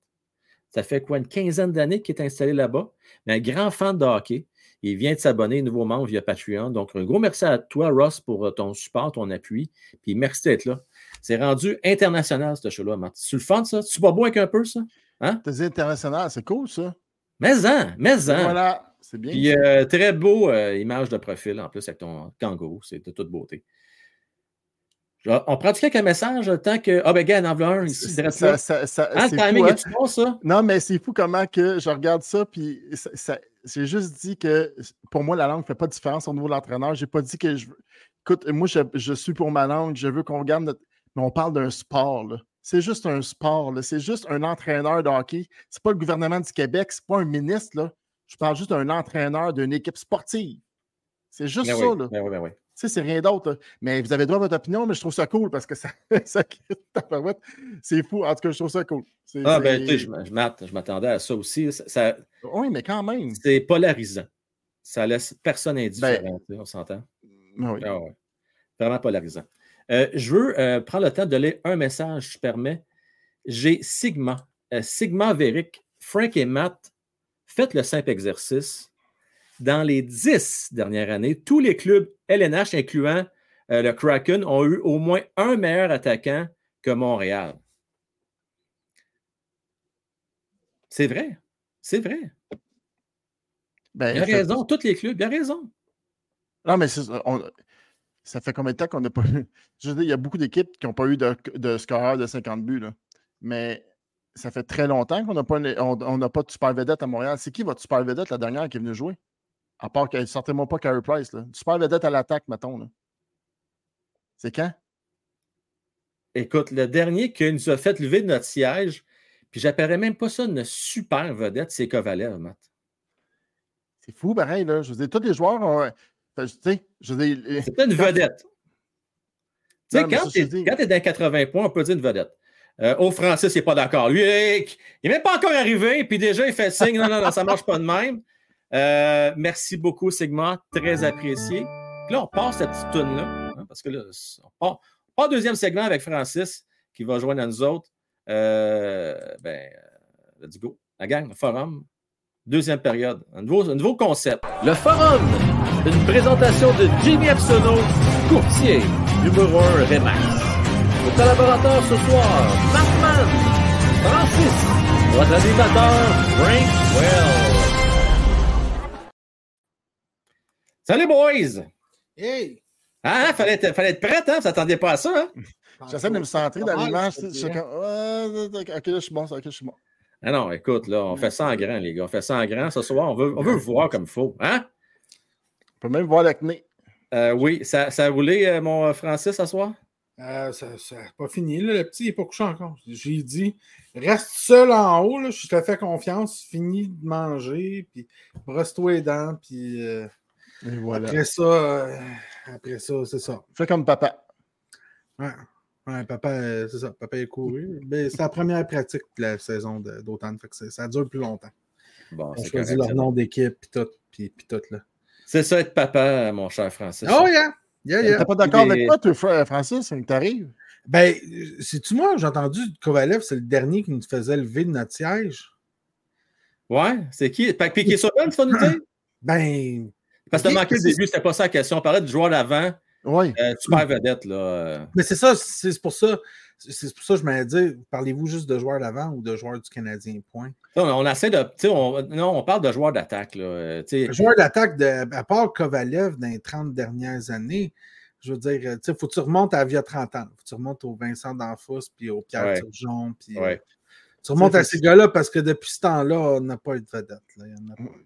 Ça fait quoi, une quinzaine d'années qu'il est installé là-bas? Mais un grand fan de hockey. Il vient de s'abonner, nouveau membre via Patreon. Donc, un gros merci à toi, Ross, pour euh, ton support, ton appui. Puis merci d'être là. C'est rendu international, ce show-là, Matt. C'est le fun, ça? Tu vas beau avec un peu, ça? Hein? T'es international, c'est cool, ça. Mais en, mais en. Voilà, c'est bien. Puis, euh, très beau euh, image de profil, en plus, avec ton kangourou. C'est de toute beauté. On prend quelques messages tant que. Ah, ben, gars, en voilà un ici, ça, ça, ça, ça ah, le timing est bon, ça? Non, mais c'est fou comment que je regarde ça, puis j'ai juste dit que pour moi, la langue ne fait pas de différence au niveau de l'entraîneur. J'ai pas dit que je. Écoute, moi, je, suis pour ma langue, je veux qu'on regarde notre. Mais on parle d'un sport, là. C'est juste un sport, C'est juste un entraîneur de hockey. C'est pas le gouvernement du Québec, c'est pas un ministre, là. Je parle juste d'un entraîneur d'une équipe sportive. C'est juste ben ça, là. Ben oui, ben oui sais, c'est rien d'autre. Mais vous avez droit à votre opinion, mais je trouve ça cool parce que ça, ça c'est fou. En tout cas, je trouve ça cool. Ah, ben, tu sais, je m'attendais à ça aussi. Ça, oui, mais quand même. C'est polarisant. Ça laisse personne indifférent, ben, on s'entend? Oui. Ah, Vraiment polarisant. Euh, je veux euh, prendre le temps de lire un message, je permets. J'ai Sigma, euh, Sigma Veric, Frank et Matt, faites le simple exercice dans les dix dernières années, tous les clubs LNH, incluant le Kraken, ont eu au moins un meilleur attaquant que Montréal. C'est vrai. C'est vrai. Ben, il a raison. Tous les clubs, il a raison. Non, mais ça fait combien de temps qu'on n'a pas eu. Je veux dire, il y a beaucoup d'équipes qui n'ont pas eu de, de scoreur de 50 buts. Là. Mais ça fait très longtemps qu'on n'a pas, on, pas de super vedette à Montréal. C'est qui votre super vedette la dernière qui est venue jouer? À part que certainement pas Carey Price. Là. Super vedette à l'attaque, mettons. C'est quand? Écoute, le dernier qui nous a fait lever de notre siège, puis j'appellerais même pas ça une super vedette, c'est Kovalev, Matt. C'est fou, pareil, là. Je veux dire, tous les joueurs ont. C'est pas une vedette. Tu sais, quand tu es, dans 80 points, on peut dire une vedette. Euh, au Francis, il n'est pas d'accord. Lui, il n'est même pas encore arrivé, puis déjà, il fait signe. Non, non, non, ça ne marche pas de même. Euh, merci beaucoup, Sigma. Très apprécié. Puis là, on passe cette petite toune-là, hein, parce que là, on part, deuxième segment avec Francis qui va joindre à nous autres. Euh, ben, euh, let's go. La gang, le forum, deuxième période. Un nouveau, un nouveau concept. Le forum, une présentation de Jimmy Epsono, courtier, numéro 1 Remax. Nos collaborateurs ce soir, Markman, Francis, votre animateur, Frank Well. Salut, boys! Hey! Ah, hein, fallait, être, fallait être prête, hein? Vous n'attendiez pas à ça, hein? J'essaie de me centrer dans l'image. Ok, là, je suis bon, ok, je suis bon. Ah non, écoute, là, on fait ça en grand, les gars. On fait ça en grand ce soir. On veut, on veut voir comme il faut, hein? On peut même voir l'acné. Euh, oui, ça, ça a roulé, euh, mon Francis, ce soir? Euh, ça n'a pas fini. Là. Le petit n'est pas couché encore. J'ai dit, reste seul en haut. Là. Je te fais confiance. Finis de manger. Puis brosse-toi les dents. Puis euh, après ça, euh, après ça, c'est ça. Fais comme papa. Ouais. Papa, euh, c'est ça. Papa est couru. C'est la première pratique de la saison d'automne. Ça dure plus longtemps. Bon, On choisit leur nom d'équipe, puis tout, puis, tout, là. C'est ça être papa, mon cher Francis. Oh, yeah! yeah, yeah. T'es pas d'accord avec toi, toi, Francis, ça t'arrive? Ben, c'est-tu moi, j'ai entendu Kovalev, c'est le dernier qui nous faisait lever de notre siège? Ouais, c'est qui? Puis qui est sur tu vas nous dire? Ben, parce que manqué le début, c'était pas ça la question. On parlait du joueur d'avant. Oui. Euh, super vedette, là. Mais c'est ça, c'est pour ça. C'est pour ça que je m'allais dire, parlez-vous juste de joueurs d'avant ou de joueurs du Canadien, point? Non, on essaie de. On, non, on parle de joueurs d'attaque. Joueurs d'attaque, à part Kovalev dans les 30 dernières années, je veux dire, il faut que tu remontes à Via 30 ans. faut que tu remontes au Vincent D'Anfos, puis au Pierre Turgeon. Puis, ouais. tu remontes à ces gars-là parce que depuis ce temps-là, on n'a pas eu de vedette. Là. Il y en a pas.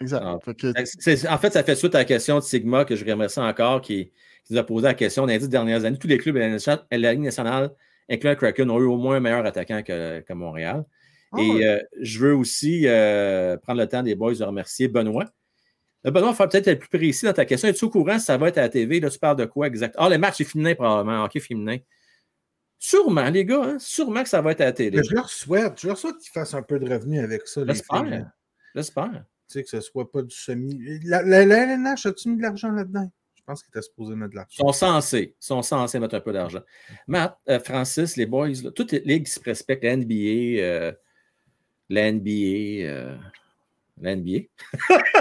Exact. Ah, en fait, ça fait suite à la question de Sigma que je remercie encore, qui, nous a posé la question dans les dix dernières années. Tous les clubs de la Ligue nationale, incluant Kraken, ont eu au moins un meilleur attaquant que, Montréal. Ah Et euh, je veux aussi euh, prendre le temps des boys de remercier Benoît. Euh, Benoît, il faut peut-être être plus précis dans ta question. Es-tu au courant si ça va être à la TV? Là, tu parles de quoi exactement? Ah, le match est féminin, probablement. Hockey féminin. Sûrement, les gars, hein, sûrement que ça va être à la télé. je leur souhaite, je leur souhaite qu'ils fassent un peu de revenus avec ça. J'espère. J'espère. Tu sais, que ce ne soit pas du semi. La, LNH, as-tu mis de l'argent là-dedans? Je pense qu'ils étaient supposés mettre de l'argent. Ils sont censés. Ils sont censés mettre un peu d'argent. Matt, euh, Francis, les boys, toutes les ligues qui se respectent, la NBA, euh, la NBA, euh, la NBA.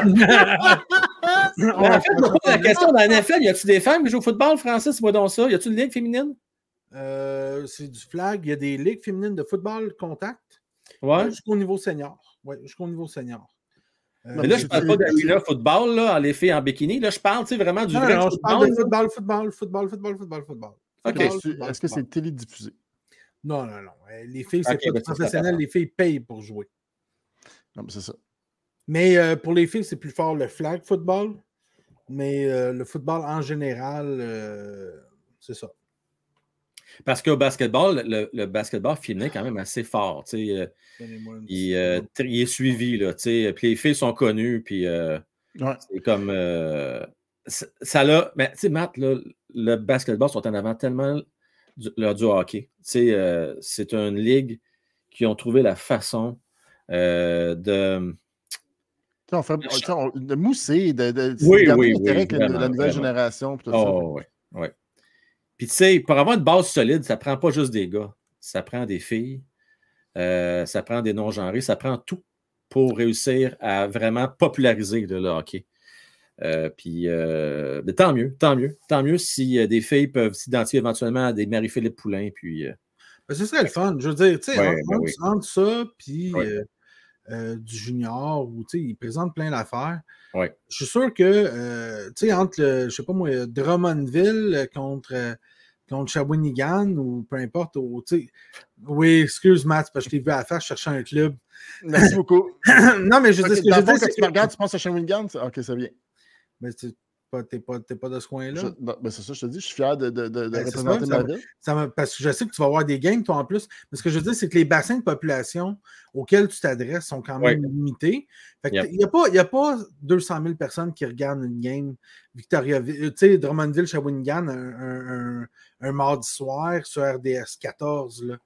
en fait, la question dans la NFL, y a-t-il des femmes qui jouent au football, Francis? Moi donc ça. Y a-t-il une ligue féminine? Euh, c'est du flag. Il y a des ligues féminines de football contact. Ouais. Jusqu'au niveau senior. Oui, jusqu'au niveau senior. Euh, mais là, je ne parle pas d'arena football, là, à l'effet en bikini. Là, je parle vraiment du non, vrai non, je parle de football, football, football, football, football, football. OK. Est-ce que c'est télédiffusé? Non, non, non. Euh, les filles, c'est pas ben, professionnel. Les filles payent pour jouer. Non, mais c'est ça. Mais euh, pour les filles, c'est plus fort le flag football. Mais euh, le football en général, euh, c'est ça. Parce qu'au basketball, le, basketball féminin est quand même assez fort. il, est suivi. Là, puis les filles sont connues. Puis c'est comme. ça. Mais tu sais, Matt, le basketball sont en avant tellement du, du hockey. c'est une ligue qui ont trouvé la façon de on fait, de mousser, de, de, oui, oui, oui, avec la nouvelle génération. Tout oh, Oui, oui. Puis tu sais, pour avoir une base solide, ça prend pas juste des gars. Ça prend des filles, euh, ça prend des non-genrés, ça prend tout pour réussir à vraiment populariser le hockey. Euh, puis euh, tant mieux, tant mieux. Tant mieux si des filles peuvent s'identifier éventuellement à des Marie-Philippe Poulain. Puis, ben, ce serait le fun. Je veux dire, tu sais, ben entre, ça, puis euh, du junior ou il présente plein d'affaires. Ouais. Je suis sûr que, euh, tu sais, entre, le, je sais pas moi, Drummondville contre, contre Shawinigan ou peu importe, ou, oui, excuse Matt, parce que je t'ai vu à faire, je cherchais un club. Merci beaucoup. non, mais je dis ce que je dis. Quand tu me regardes, tu penses à Shawinigan? Ok, c'est bien. Mais T'es pas, pas, de ce coin-là. Ben, c'est ça, je te dis, je suis fier de, de, de, ben, représenter ma ville. parce que je sais que tu vas avoir des games, toi, en plus. Mais ce que je veux dire, c'est que les bassins de population auxquels tu t'adresses sont quand même limités. Il n'y a, pas, a pas 200 000 personnes qui regardent une game Victoria, tu sais, Drummondville, Shawinigan, un, un, un, mardi soir sur RDS 14. Là.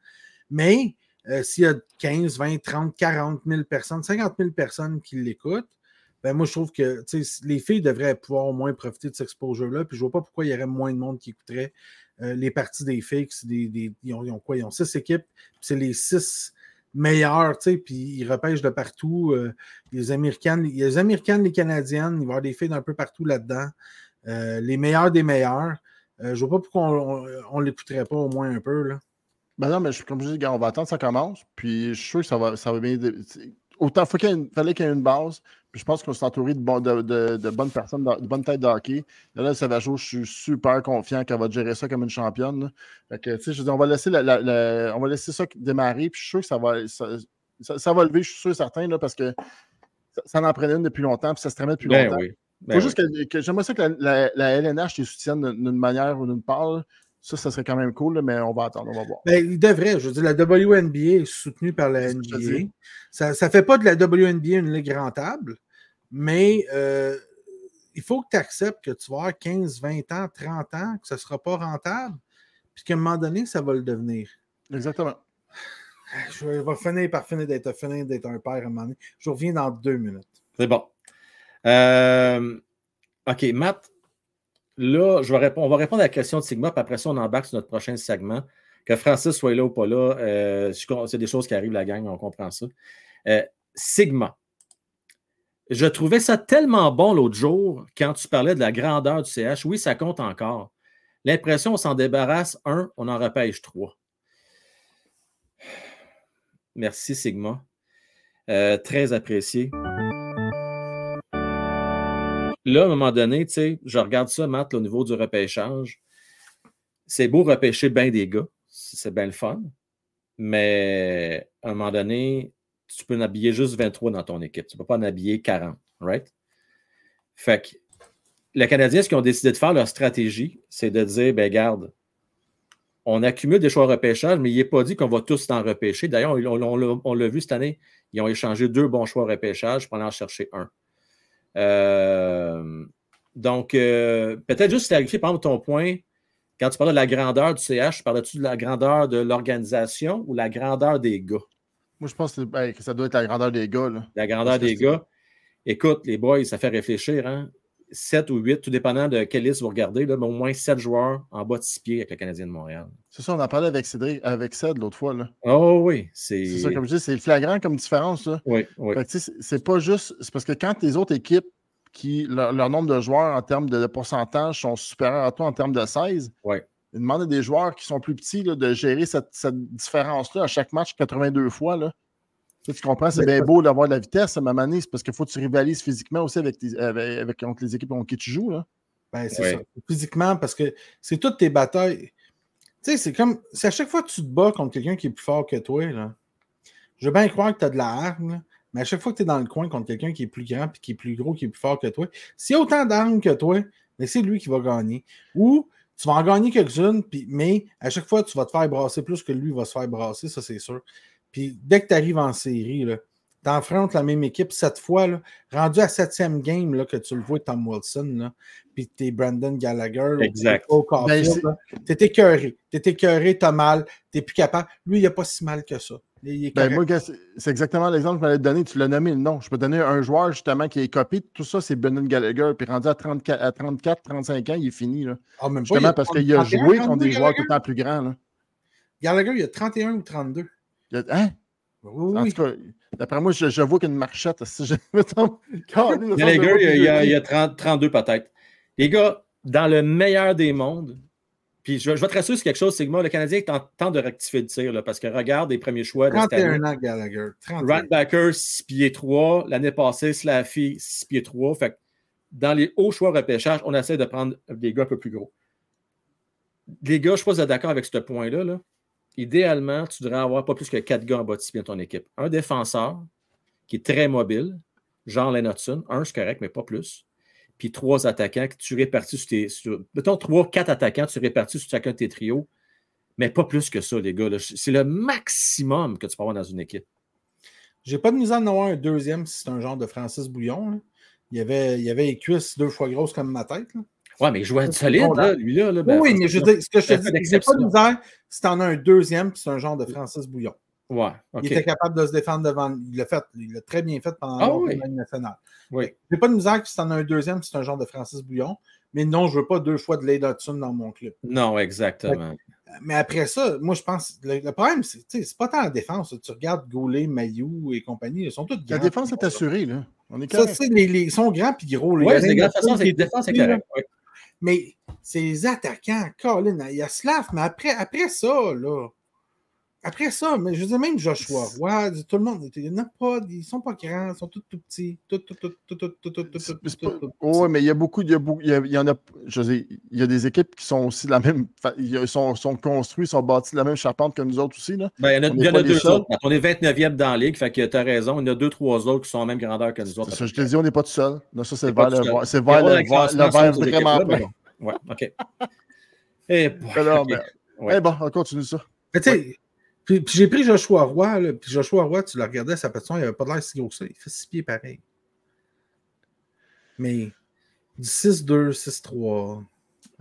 Mais euh, s'il y a 15, 20, 30, 40 000 personnes, 50 000 personnes qui l'écoutent, ben moi, je trouve que les filles devraient pouvoir au moins profiter de cet exposure-là. Puis je vois pas pourquoi il y aurait moins de monde qui écouterait euh, les parties des filles. Ils, ont, quoi? Ils ont six équipes. C'est les six meilleurs, puis ils repêchent de partout. Euh, les Américaines, les Américaines, les Canadiennes, il va y avoir des filles d'un peu partout là-dedans. Euh, les meilleurs des meilleurs. je vois pas pourquoi on ne l'écouterait pas au moins un peu. Là. Ben non, mais comme je dis, on va attendre que ça commence. Puis je suis sûr que ça va, ça va bien. Autant il fallait qu'il y ait une base. Je pense qu'on s'est entouré de, de, bonnes personnes, de, bonnes têtes de hockey. Là, Savageau, je suis super confiant qu'elle va gérer ça comme une championne. Fait que, je dis, on, va laisser on va laisser ça démarrer. Puis je suis sûr que ça va, ça, va lever, je suis sûr certain, là, parce que ça, en prenait une depuis longtemps, puis ça se traînait depuis ben longtemps. Oui. Ben Faut juste que, j'aimerais ça que la, la, LNH les soutienne d'une manière ou d'une part. Ça, ça serait quand même cool, mais on va attendre, on va voir. Ben, il devrait. Je veux dire, la WNBA est soutenue par la NBA. Ça ne fait pas de la WNBA une ligue rentable, mais euh, il faut que tu acceptes que tu vas avoir 15, 20 ans, 30 ans, que ça ne sera pas rentable, puis qu'à un moment donné, ça va le devenir. Exactement. Je vais finir par finir d'être un père à un moment donné. Je reviens dans deux minutes. C'est bon. Euh, OK, Matt, là, on va répondre à la question de Sigma, puis après ça, on embarque sur notre prochain segment. Que Francis soit là ou pas là, euh, c'est des choses qui arrivent, la gang, on comprend ça. Euh, Sigma. Je trouvais ça tellement bon l'autre jour quand tu parlais de la grandeur du CH. Oui, ça compte encore. L'impression, on s'en débarrasse un, on en repêche trois. Merci, Sigma. Euh, très apprécié là, à un moment donné, tu sais, je regarde ça, Matt, au niveau du repêchage. C'est beau repêcher bien des gars. C'est bien le fun. Mais à un moment donné, tu peux en habiller juste 23 dans ton équipe. Tu ne peux pas en habiller 40, right? Fait que les Canadiens, ce qu'ils ont décidé de faire, leur stratégie, c'est de dire, ben garde, on accumule des choix de repêchage, mais il n'est pas dit qu'on va tous en repêcher. D'ailleurs, on, l'a vu cette année, ils ont échangé deux bons choix de repêchage pour en chercher un. Euh, donc, euh, peut-être juste clarifier, par exemple, ton point, Quand tu parlais de la grandeur du CH, parlais-tu de la grandeur de l'organisation ou la grandeur des gars? Moi, je pense que, ça doit être la grandeur des gars. La grandeur des gars. Écoute, les boys, ça fait réfléchir. Hein? 7 ou 8, tout dépendant de quelle liste vous regardez, là, mais au moins 7 joueurs en bas de 6 pieds avec le Canadien de Montréal. C'est ça, on en parlait avec Cédric, avec Ced l'autre fois. Là. Oh oui, c'est. C'est ça, comme je dis, c'est flagrant comme différence. Là. Oui, oui. C'est pas juste. C'est parce que quand les autres équipes qui, leur, nombre de joueurs en termes de, pourcentage sont supérieurs à toi en termes de 16, ouais. ils demandent à des joueurs qui sont plus petits là, de gérer cette, cette différence-là à chaque match 82 fois. Là. Tu, comprends, c'est bien beau d'avoir de la vitesse, à ma manière, c'est parce qu'il faut que tu rivalises physiquement aussi avec, avec, contre les équipes contre qui tu joues. Là. Ben, c'est ça. Physiquement, parce que c'est toutes tes batailles. Tu sais, c'est comme. C'est à chaque fois que tu te bats contre quelqu'un qui est plus fort que toi, là. Je veux bien croire que tu as de la arme, mais à chaque fois que tu es dans le coin contre quelqu'un qui est plus grand, puis qui est plus gros, qui est plus fort que toi, s'il y a autant d'armes que toi, mais ben, c'est lui qui va gagner. Ou tu vas en gagner quelques-unes, mais à chaque fois, tu vas te faire brasser plus que lui va se faire brasser, ça c'est sûr. Puis dès que tu arrives en série, tu affrontes la même équipe cette fois, là, rendu à septième game là, que tu le vois, Tom Wilson, là, puis tu es Brandon Gallagher. Exact. Ben, tu es écœuré. Tu es écœuré, tu as mal, tu n'es plus capable. Lui, il a pas si mal que ça. Ben, moi, c'est exactement l'exemple que je m'allais te donner. Tu l'as nommé le nom. Je peux donner un joueur justement qui est copié. Tout ça, c'est Brandon Gallagher. Puis rendu à, 34, à 34, 35 ans, il est fini. Là. Ah, même justement parce qu'il a joué contre des joueurs tout le temps plus grands. Là. Gallagher, il a 31 ou 32. Hein? Oui, d'après moi, je, vois qu'une marchette. Si je... les gars, il y a, il y a 30, 32 peut-être. Les gars, dans le meilleur des mondes, puis je, je vais te rassurer sur quelque chose, c'est que moi, le Canadien est en temps de rectifier le tir, là, parce que regarde les premiers choix. 31 ans, Gallagher. Backer, 6 pieds 3. L'année passée, Slaffy, 6 pieds 3. Fait que dans les hauts choix repêchage, on essaie de prendre des gars un peu plus gros. Les gars, je suis pas d'accord avec ce point-là. Là idéalement, tu devrais avoir pas plus que quatre gars en bas de dans ton équipe. Un défenseur qui est très mobile, genre Lennon un, c'est correct, mais pas plus. Puis trois attaquants que tu répartis sur tes. mettons, trois, quatre attaquants, tu répartis sur chacun de tes trios, mais pas plus que ça, les gars. C'est le maximum que tu peux avoir dans une équipe. J'ai pas de misère d'en avoir un deuxième si c'est un genre de Francis Bouillon. Il, y avait, il avait les cuisses deux fois grosses comme ma tête. Ouais, mais il jouait solide, là, lui-là. Là, ben, oui, mais je veux dire, ce que je te dis, c'est pas de misère si t'en as un deuxième, puis c'est un genre de Francis Bouillon. Ouais, Il était capable de se défendre devant. Il l'a fait. Il l'a très bien fait pendant ah, oui. nationale. Oui. J'ai pas de misère si t'en as un deuxième, c'est un genre de Francis Bouillon. Mais non, je veux pas deux fois de Hudson dans mon club. Non, exactement. mais après ça, moi, je pense. Le, problème, c'est c'est pas tant la défense. Tu regardes Goulet, Mayou et compagnie, ils sont tous La défense est assurée, là. On est ça, les, les, ils sont grands et gros. Oui, c'est de toute façon, c'est défense, c'est correct. Mais ces attaquants, Colin, il y a Slav, mais après, après ça, là, après ça, mais je veux dire, même Joshua Roy, tout le monde, il a pas, ils sont pas grands, ils sont tous tout petits. Tout, tout, tout, tout, tout, tout, tout, tout, Oui, mais il y a beaucoup, il y, a, il y en a, je sais, il y a des équipes qui sont aussi de la même, ils sont, sont construits, sont bâtis de la même charpente que nous autres aussi. Là. Ben, il y en a, il y en a deux autres. On est 29e dans la ligue, fait que tu as raison, il y a deux, trois autres qui sont en même grandeur que nous autres. Ça, je te dis, on n'est pas tout seul. Non, ça, c'est vers le, c'est vers le, verre vraiment plein. Ouais, OK. Et, bon, eh bon, on continue ça. tu sais, puis, j'ai pris Joshua Roy, là, puis Joshua Roy, tu le regardais, sa position, il n'avait pas l'air si gros que ça. Il fait six pieds pareil. Mais du 6-2, 6-3.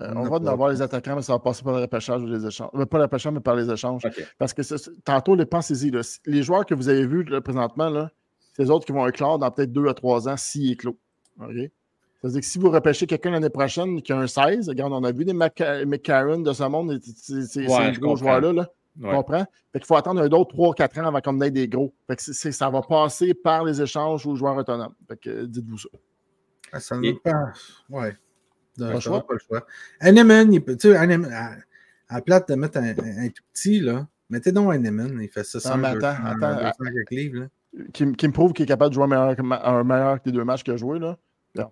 Euh, on va en avoir les attaquants, mais ça va passer par le repêchage ou les échanges. Euh, pas le repêchage, mais par les échanges. Parce que tantôt, les pensez-y, les joueurs que vous avez vus présentement, c'est les autres qui vont éclore dans peut-être 2 à 3 ans s'ils éclosent. OK? C'est-à-dire que si vous repêchez quelqu'un l'année prochaine qui a un 16, regarde, on a vu des McCarron de ce monde, ces, gros joueurs-là. Là. Tu comprends? Fait qu'il faut attendre un autre 3-4 ans avant qu'on ait des gros. Fait que ça va passer par les échanges aux joueurs autonomes. Fait que dites-vous ça. Ah, ça ne pas. Ouais. Pas le choix. Pas le choix. Hanneman, tu sais, à, à plate de mettre un, tout petit, là, mettez donc Hanneman, il fait ça sans attends, attends, qui, qui, me prouve qu'il est capable de jouer un meilleur, un meilleur que les deux matchs qu'il a joué, là.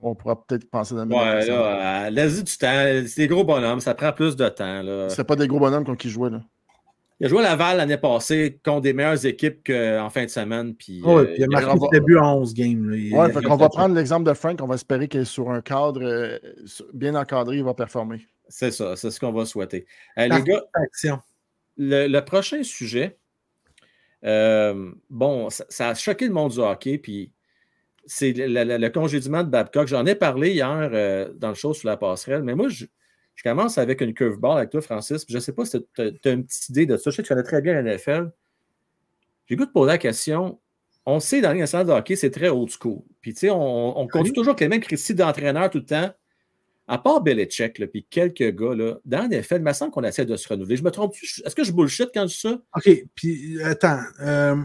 On pourra peut-être penser le Ouais, là, laisse du temps. C'est des gros bonhommes, ça prend plus de temps. Là. C'est pas des gros bonhommes contre qui jouait, là. Il a joué à Laval l'année passée contre des meilleures équipes qu'en fin de semaine. Puis, oh, puis il a euh, marqué le début en 11 games. Oui, on va prendre l'exemple de Frank. On va espérer qu'il est sur un cadre euh, bien encadré, il va performer. C'est ça, c'est ce qu'on va souhaiter. Euh, les gars, le, prochain sujet, bon, ça, a choqué le monde du hockey, puis c'est le, congédiement de Babcock. J'en ai parlé hier dans le show sur la passerelle, mais moi, je, Je commence avec une curveball avec toi, Francis. je ne sais pas si tu as, une petite idée de ça. Je sais que tu connais très bien la NFL. J'ai goût de poser la question. On sait dans l'instant de hockey, c'est très old school. Puis, tu sais, on, on conduit toujours avec les mêmes critiques d'entraîneur tout le temps. À part Belichick, puis quelques gars, là, dans NFL, il me semble qu'on essaie de se renouveler. Je me trompe Est-ce que je bullshit quand je dis ça? OK, puis attends. Euh,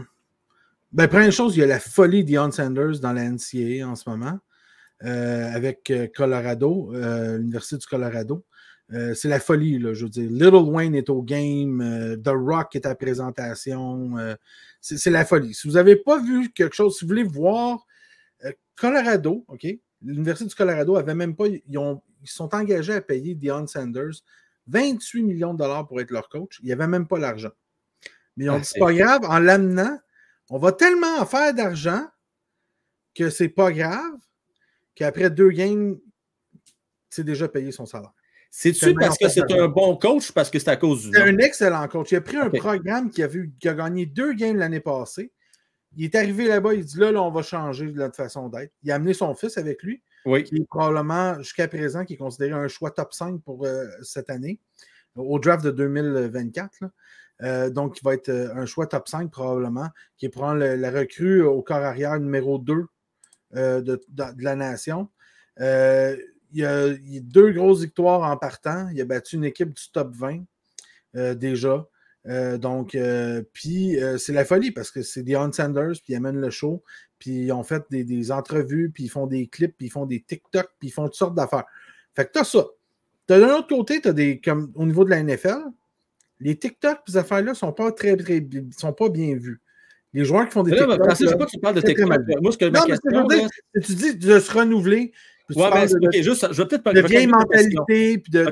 ben, première chose, il y a la folie d'Ion Sanders dans la NCAA en ce moment, euh, avec euh, Colorado, l'Université du Colorado. C'est la folie, là, je veux dire. Little Wayne est au game, The Rock est à présentation. c'est la folie. Si vous n'avez pas vu quelque chose, si vous voulez voir Colorado, OK? L'Université du Colorado avait même pas. Ils, ont, ils sont engagés à payer Deion Sanders 28 millions de dollars pour être leur coach. Il n'y avait même pas l'argent. Mais ils ont ah, dit c'est pas grave, en l'amenant, on va tellement en faire d'argent que c'est pas grave qu'après deux games, c'est déjà payé son salaire. C'est-tu parce que c'est un bon coach ou parce que c'est à cause du. C'est un excellent coach. Il a pris un programme qui a, vu, qui a gagné deux games l'année passée. Il est arrivé là-bas, il dit là, là, on va changer de notre façon d'être. Il a amené son fils avec lui, oui. qui est probablement, jusqu'à présent, qui est considéré un choix top 5 pour euh, cette année, au draft de 2024. Euh, donc, il va être euh, un choix top 5 probablement, qui prend la recrue au corps arrière numéro 2 de, la nation. Il, y a, il, a, deux grosses victoires en partant. Il a battu une équipe du top 20 déjà. Euh, donc, euh, puis euh, c'est la folie parce que c'est Deion Sanders, puis ils amènent le show, puis ils ont fait des, entrevues, puis ils font des clips, puis ils font des TikTok, puis ils font toutes sortes d'affaires. Fait que t'as ça. T'as d'un autre côté, t'as des, comme au niveau de la NFL, les TikTok, ces affaires-là sont pas très, très, sont pas bien vus. Les joueurs qui font des TikTok. Là, je sais pas que tu parles de TikTok. Moi, ce que ma question, tu dis de se renouveler. Ouais, mais, de, juste, je vais peut-être parler de vieille mentalité. Puis de,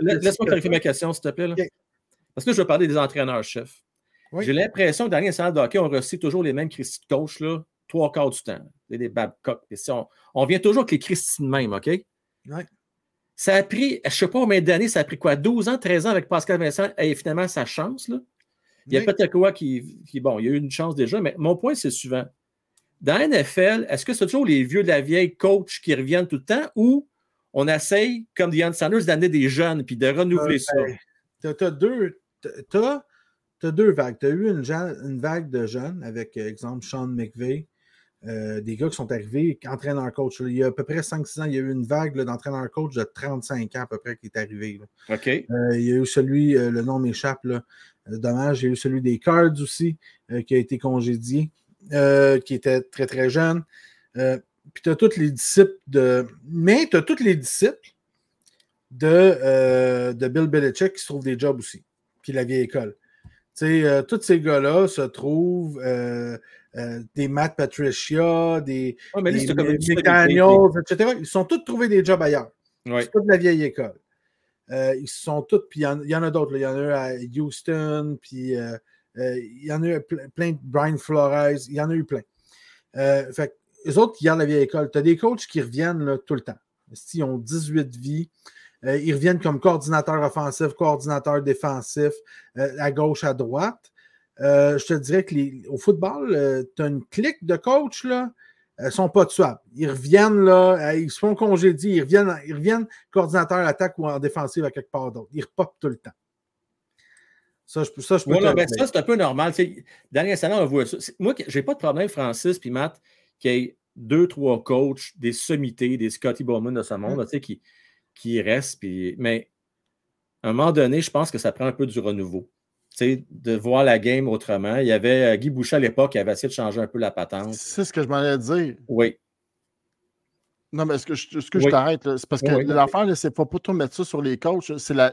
Laisse-moi clarifier ma question, s'il te plaît. Là. Parce que je veux parler des entraîneurs-chefs. J'ai l'impression que dans les salles de hockey, on reçoit toujours les mêmes Christy de coach, là, trois quarts du temps. Des Babcock. On, on, vient toujours avec les Christy de même, OK? Oui. Ça a pris, je ne sais pas combien d'années, ça a pris quoi, 12 ans, 13 ans avec Pascal Vincent, et finalement, sa chance, là. Il y a peut-être quoi qui, qui, Bon, il y a eu une chance déjà, mais mon point, c'est souvent. Dans la NFL, est-ce que c'est toujours les vieux de la vieille coach qui reviennent tout le temps ou on essaye, comme Diane Sanders, d'amener des jeunes puis de renouveler ça? Ben, tu as, deux, as, deux vagues. Tu as eu une, une, vague de jeunes avec, euh, exemple, Sean McVeigh, euh, des gars qui sont arrivés entraîneur-coach. Il y a à peu près 5-6 ans, il y a eu une vague d'entraîneur-coach de 35 ans à peu près qui est arrivée. OK. Euh, il y a eu celui, le nom m'échappe, dommage, il y a eu celui des Cards aussi qui a été congédié, qui était très très jeune. puis tu as tous les disciples de. Mais tu as tous les disciples de, de Bill Belichick qui se trouvent des jobs aussi puis la vieille école. Euh, tous ces gars-là se trouvent euh, euh, des Matt Patricia, des, Daniels, etc. Ils sont tous trouvés des jobs ailleurs. C'est toute la vieille école. ils sont tous, puis il y, en a d'autres. Il y en a eu à Houston, puis il y en a eu plein de Brian Flores, il y en a eu plein. fait les autres qui gardent la vieille école, tu as des coachs qui reviennent là, tout le temps. Ils ont 18 vies. Euh, ils reviennent comme coordinateur offensif, coordinateur défensif, euh, à gauche, à droite. Euh, je te dirais que au football, tu as une clique de coach, là, ne sont pas tuables. Ils reviennent, là, ils se font congédier, ils reviennent, ils reviennent coordinateur attaque ou en défensive à quelque part d'autre. Ils repopent tout le temps. Ça, je, ça, je peux ben, ça, c'est un peu normal. Dernier salon, on voit ça. Moi, je n'ai pas de problème, Francis puis Matt, qu'il y ait deux, trois coachs, des sommités, des Scotty Bowman de ce monde, mm. qui, qui reste. Puis, mais à un moment donné, je pense que ça prend un peu du renouveau. de voir la game autrement. Il y avait euh, Guy Boucher à l'époque qui avait essayé de changer un peu la patente. C'est ce que je m'en allais dire. Oui. Non, mais ce que je, ce que je t'arrête, c'est parce que l'affaire, c'est ne faut pas tout mettre ça sur les coachs. C'est la,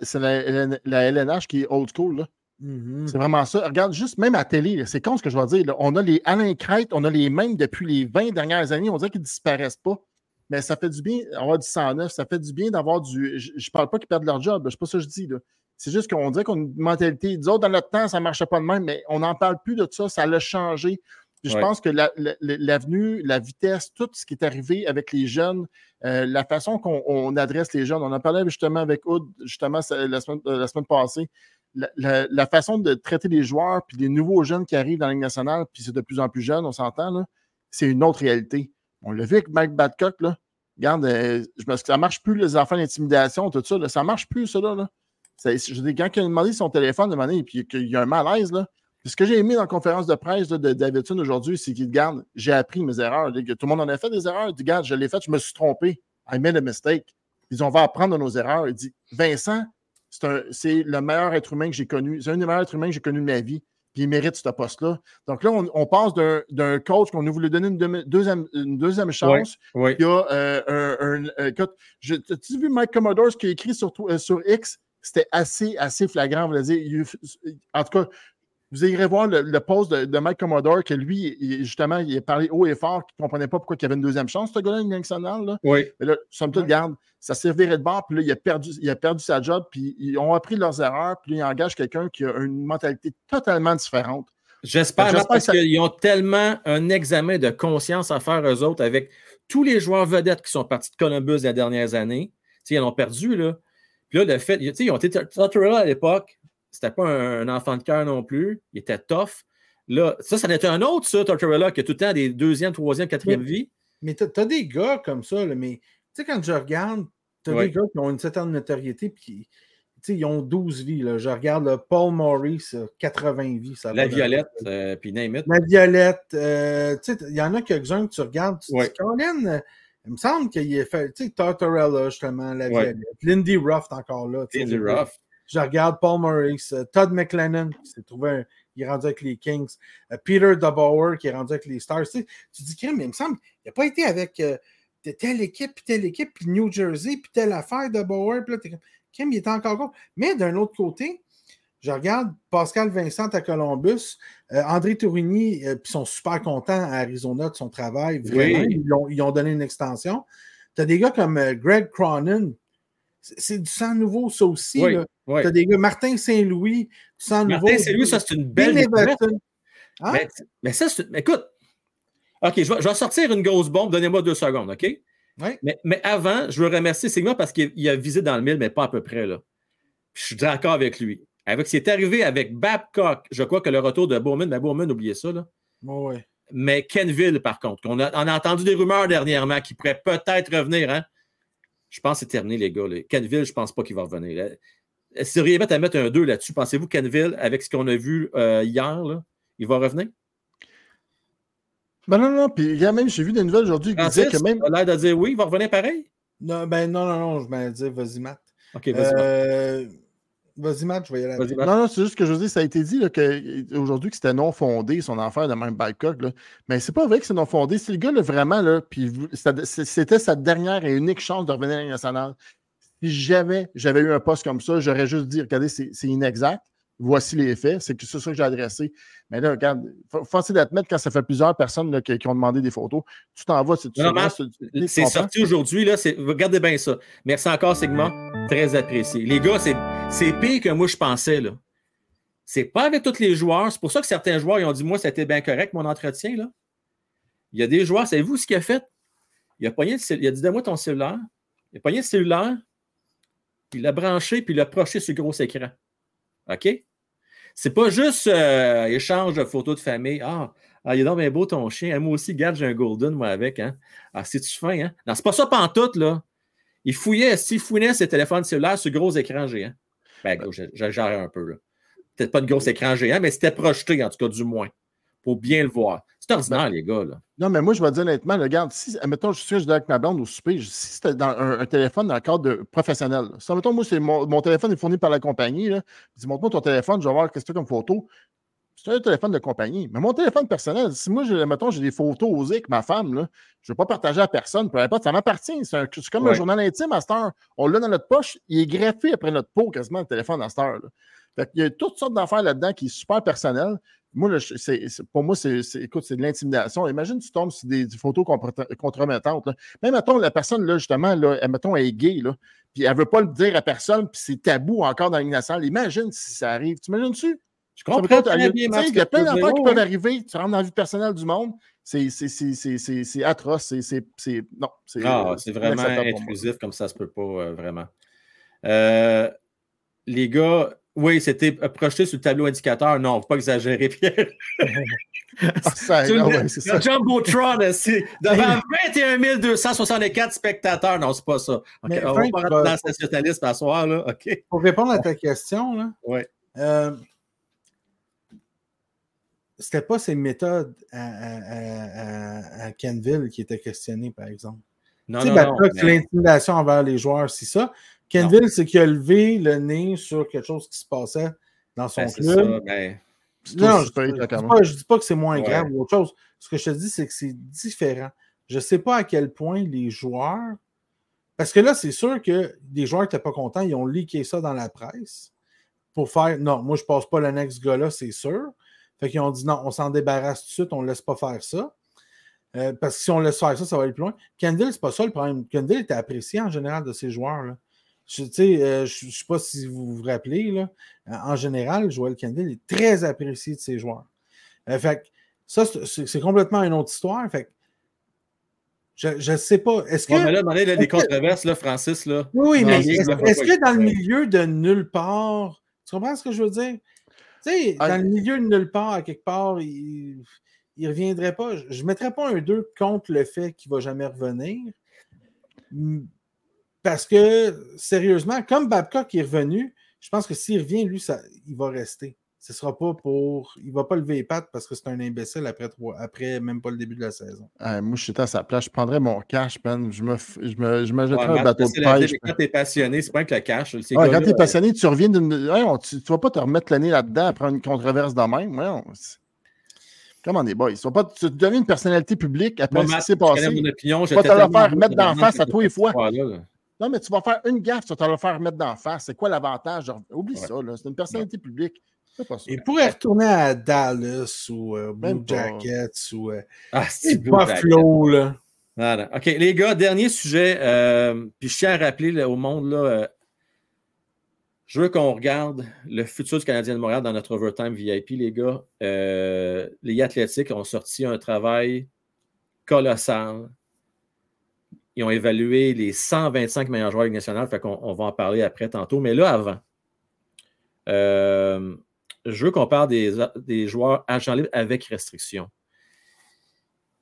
la, LNH qui est old school. Là. Mm-hmm. C'est vraiment ça. Regarde, juste même à télé, c'est con ce que je vais dire. On a les Alain Crête, on a les mêmes depuis les 20 dernières années. On dirait qu'ils ne disparaissent pas mais ça fait du bien avoir du 109, ça fait du bien d'avoir du. Je ne parle pas qu'ils perdent leur job, je sais pas ça que je dis. C'est juste qu'on dirait qu'on a une mentalité. Disons, dans notre temps, ça ne marchait pas de même, mais on n'en parle plus de ça, ça l'a changé. je pense que l'avenue, la, vitesse, tout ce qui est arrivé avec les jeunes, euh, la façon qu'on adresse les jeunes, on en parlait justement avec Oud, justement la semaine, la semaine passée. La, façon de traiter les joueurs, puis les nouveaux jeunes qui arrivent dans la nationale, puis c'est de plus en plus jeune, on s'entend, c'est une autre réalité. On l'a vu avec Mike Badcock, là. regarde, euh, je ça marche plus les enfants d'intimidation, tout ça. Là, ça marche plus, ça. Là, je dis, quand il a demandé son téléphone, demandé, puis qu'il y a un malaise, là, ce que j'ai aimé dans la conférence de presse de Davidson aujourd'hui, c'est qu'il garde, j'ai appris mes erreurs. Tout le monde en a fait des erreurs. Il dit, garde, je l'ai fait, je me suis trompé. I made a mistake. Ils on va apprendre nos erreurs. Il dit, Vincent, c'est le meilleur être humain que j'ai connu. C'est un des meilleurs êtres humains que j'ai connu de ma vie. Puis il mérite ce poste-là. Donc là, on, passe d'un coach qu'on a voulu donner une, deuxième, une deuxième chance. Oui, Il y a euh, un. un euh, As-tu vu Mike Commodore, ce qu'il a écrit sur, euh, sur X? C'était assez, assez flagrant. Vous dire. en tout cas, vous irez voir le, post de, Mike Commodore que lui, justement, il a parlé haut et fort qu'il ne comprenait pas pourquoi il y avait une deuxième chance, ce gars-là, une Là. Oui. Mais là, somme toute, garde, ça servirait de bord, puis là, il a perdu, il a perdu sa job, puis ils ont appris leurs erreurs, puis ils engagent quelqu'un qui a une mentalité totalement différente. J'espère, parce qu'ils ont tellement un examen de conscience à faire eux autres avec tous les joueurs vedettes qui sont partis de Columbus les dernières années. ils en ont perdu, là. Puis là, le fait, ils ont été à l'époque, c'était pas un, enfant de cœur non plus. Il était tough. Là, ça, ça n'était un autre, ça, Tortorella, qui a tout le temps des deuxième, troisième, quatrième vie. Mais tu as, des gars comme ça, mais tu sais, quand je regarde, tu as des gars qui ont une certaine notoriété, puis ils ont 12 vies. Là. Je regarde Paul Maurice, 80 vies. Ça la Violette, euh, puis name it. La Violette, euh, il y en a quelques-uns que tu regardes, tu dis, Colin, il me semble qu'il est fait, tu sais, Tortorella, justement, la Violette. Lindy Ruff, encore là. Lindy Ruff. Je regarde Paul Maurice, euh, Todd McLennan, qui s'est trouvé un, il est rendu avec les Kings, euh, Peter DeBauer, qui est rendu avec les Stars. Tu, dis, mais il me semble, il n'a pas été avec euh, telle équipe, puis telle équipe, puis New Jersey, puis telle affaire de Bauer, puis là, Kim, il est encore gros. Mais d'un autre côté, je regarde Pascal Vincent à Columbus, André Tourigny, puis ils sont super contents à Arizona de son travail. Vraiment, ils, ont, ils, ont, donné une extension. Tu as des gars comme Greg Cronin, c'est du sang nouveau, ça aussi. Tu as des gars, Martin Saint-Louis, du sang nouveau. Martin Saint-Louis, ça, c'est une belle hein? mais, ça, écoute, OK, je vais, sortir une grosse bombe, donnez-moi deux secondes, OK? Mais, mais, avant, je veux remercier Sigma parce qu'il a visé dans le mille, mais pas à peu près. Là. Je suis d'accord avec lui. Avec ce qui est arrivé avec Babcock, je crois que le retour de Bowman, mais Bowman, oubliez ça. Là. Mais Kenville, par contre, on a, on a entendu des rumeurs dernièrement qui pourrait peut-être revenir. Hein? Je pense que c'est terminé, les gars. Canville, je ne pense pas qu'il va revenir. Si vous à mettre un 2 là-dessus, pensez-vous Canville, avec ce qu'on a vu euh, hier, il va revenir? Ben non, non, puis même, j'ai vu des nouvelles aujourd'hui qui disaient que même. a l'air de dire oui, il va revenir pareil? Non, ben non, non, non, je vais dire, vas-y, Matt. OK, vas-y. Euh, Vas-y, Matt, je vais y aller. Non, non, c'est juste que je veux dire, ça a été dit aujourd'hui que c'était non fondé, son affaire de même Babcock. Là. Mais c'est pas vrai que c'est non fondé. C'est le gars, là, vraiment, là, puis c'était sa dernière et unique chance de revenir à la nationale. Si jamais j'avais eu un poste comme ça, j'aurais juste dit, regardez, c'est inexact voici les faits. C'est ça que j'ai adressé. Mais là, regarde, facile d'admettre quand ça fait plusieurs personnes qui, ont demandé des photos. Tu t'en vas. C'est sorti aujourd'hui. Regardez bien ça. Merci encore, Sigma. Très apprécié. Les gars, c'est pire que moi, je pensais. là. C'est pas avec tous les joueurs. C'est pour ça que certains joueurs ils ont dit Moi, c'était bien correct, mon entretien. Là. Il y a des joueurs, savez-vous ce qu'il a fait? Il a, pogné il a dit Donne-moi ton cellulaire. Il a pogné le cellulaire, il l'a branché, puis il l'a projeté sur le gros écran. OK? C'est pas juste euh, échange de photos de famille. Ah, ah, il est donc bien beau ton chien. moi aussi, garde, j'ai un golden, moi, avec. Hein? Ah, c'est-tu fin, hein? Non, c'est pas ça pantoute, là. Il fouillait, s'il fouillait ses téléphones cellulaires sur gros écran géant. Ben, j'exagère un peu, là. Peut-être pas de gros écran géant, mais c'était projeté, en tout cas, du moins, pour bien le voir. C'est ordinaire, les gars. Là. Non, mais moi, je vais dire honnêtement, regarde, si, admettons, je suis avec ma blonde au souper, si c'était dans un, téléphone dans le cadre de professionnel, si, admettons, moi, c'est mon, téléphone est fourni par la compagnie, là, dis, montre-moi ton téléphone, je vais voir qu'est-ce que tu as comme photo. C'est un téléphone de compagnie. Mais mon téléphone personnel, si moi, mettons, j'ai des photos osées avec ma femme, là, je ne vais pas partager à personne, peu importe, ça m'appartient. C'est comme un journal intime à cette heure. On l'a dans notre poche, il est greffé après notre peau quasiment le téléphone à cette heure. Fait il y a toutes sortes d'affaires là-dedans qui sont super personnelles. Moi, pour moi, c'est, écoute, c'est de l'intimidation. Imagine tu tombes sur des, photos compromettantes. Même, mettons, la personne, là, justement, là, mettons, elle est gay, là, puis elle ne veut pas le dire à personne, puis c'est tabou encore dans nationale. Imagine si ça arrive. Tu imagines-tu? Je comprends Il y a plein d'affaires qui peuvent arriver. Tu rentres dans la vie personnelle du monde. C'est, atroce. C'est, non. C'est, ah, c'est vraiment intrusif comme ça se peut pas, euh, vraiment. Euh, les gars, Oui, c'était projeté sur le tableau indicateur. Non, faut pas exagérer, Pierre. Ah, ça, le, ça. Jumbotron, c'est devant 21 264 spectateurs. Non, c'est pas ça. Okay, on va pas rentrer dans le sensationnalisme à soir. Là. OK. Pour répondre à ta question, là, ouais. euh, c'était pas ses méthodes à, à, à, Kenville qui étaient questionnées, par exemple. Non, non, non, mais... l'intimidation envers les joueurs, c'est ça. Kenville, c'est qu'il a levé le nez sur quelque chose qui se passait dans son ben, club. Ça, ben... Non, je ne dis, pas que c'est moins grave ou autre chose. Ce que je te dis, c'est que c'est différent. Je ne sais pas à quel point les joueurs. Parce que là, c'est sûr que les joueurs n'étaient pas contents. Ils ont leaké ça dans la presse pour faire non, moi, je ne passe pas le next gars-là, c'est sûr. Fait qu'ils ont dit non, on s'en débarrasse tout de suite, on ne laisse pas faire ça. Euh, parce que si on laisse faire ça, ça va aller plus loin. Kendall, c'est pas ça le problème. Kendall était apprécié en général de ces joueurs. Là. Je ne euh, sais pas si vous vous rappelez, là, en général, Joel Kendall est très apprécié de ses joueurs. Euh, fait ça, c'est complètement une autre histoire. Fait je ne sais pas. Est-ce que. Ouais, mais là, demandez là, les controverses, là, Francis. Là, oui, mais est-ce est que dans le milieu de nulle part, tu comprends ce que je veux dire? Tu sais, ah, dans le milieu de nulle part, à quelque part, il ne reviendrait pas. Je ne mettrais pas un 2 contre le fait qu'il ne va jamais revenir. Parce que, sérieusement, comme Babcock est revenu, je pense que s'il revient, lui, ça, il va rester. Ce sera pas pour. Il va pas lever les pattes parce que c'est un imbécile après, trois... après même pas le début de la saison. Moi, je suis à sa place. Je prendrais mon cash, man. Je me, je me, je me jetterais ouais, un bateau de pêche. Quand tu es passionné, c'est pas que le cash. Ouais, quand tu es passionné, tu reviens d'une. tu, ne vas pas te remettre l'année là-dedans après une controverse de même. Ouais, Comment on est boys? Tu, pas, tu deviens une personnalité publique après ce qui s'est passé. Mon opinion, tu vas te le faire mettre d'en face à toi et fois. Non, mais tu vas faire une gaffe, tu vas te le faire mettre d'en face. C'est quoi l'avantage? Oublie ouais. ça, c'est une personnalité ouais. publique. Pas ça. Il pourrait retourner à Dallas ou euh, Blue Jackets ou euh, ah, Buffalo. Là. Voilà. OK, les gars, dernier sujet. Euh, puis je tiens à rappeler là, au monde, là, euh, je veux qu'on regarde le futur du Canadien de Montréal dans notre overtime VIP, les gars. Euh, les Athlétiques ont sorti un travail colossal. Ils ont évalué les 125 meilleurs joueurs nationaux, fait qu'on on va en parler après tantôt. Mais là, avant, euh, je veux qu'on parle des, joueurs agents libres avec restriction.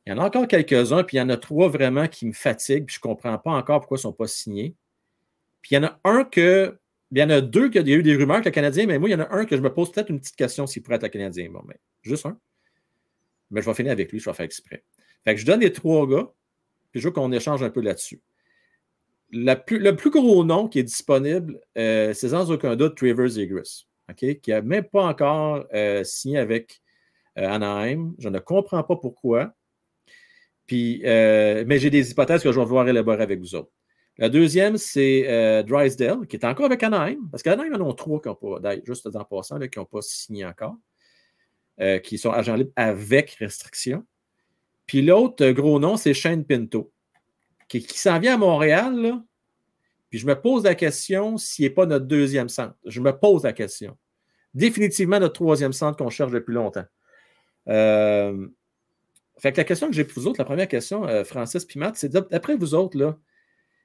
Il y en a encore quelques-uns, puis il y en a trois vraiment qui me fatiguent, puis je ne comprends pas encore pourquoi ils ne sont pas signés. Puis il y en a un que. Il y en a deux qu'il y a eu des rumeurs avec le Canadien, mais moi, il y en a un que je me pose peut-être une petite question s'il pourrait être le Canadien. Bon, mais juste un. Mais je vais finir avec lui, je vais faire exprès. Fait que je donne les trois gars, puis je veux qu'on échange un peu là-dessus. Le plus gros nom qui est disponible, euh, c'est sans aucun doute Travers Egris qui n'a même pas encore euh, signé avec euh, Anaheim. Je ne comprends pas pourquoi. Puis, mais j'ai des hypothèses que je vais voir élaborer avec vous autres. La deuxième, c'est Drysdale, qui est encore avec Anaheim, parce qu'Anaheim en ont trois qui n'ont pas, juste en passant, qui n'ont pas signé encore, qui sont agents libres avec restriction. Puis l'autre gros nom, c'est Shane Pinto, qui, s'en vient à Montréal, puis je me pose la question s'il n'est pas notre deuxième centre. Je me pose la question. Définitivement notre troisième centre qu'on cherche depuis longtemps. Euh, fait que la question que j'ai pour vous autres, la première question, euh, Francis Pimat, c'est d'après vous autres, là,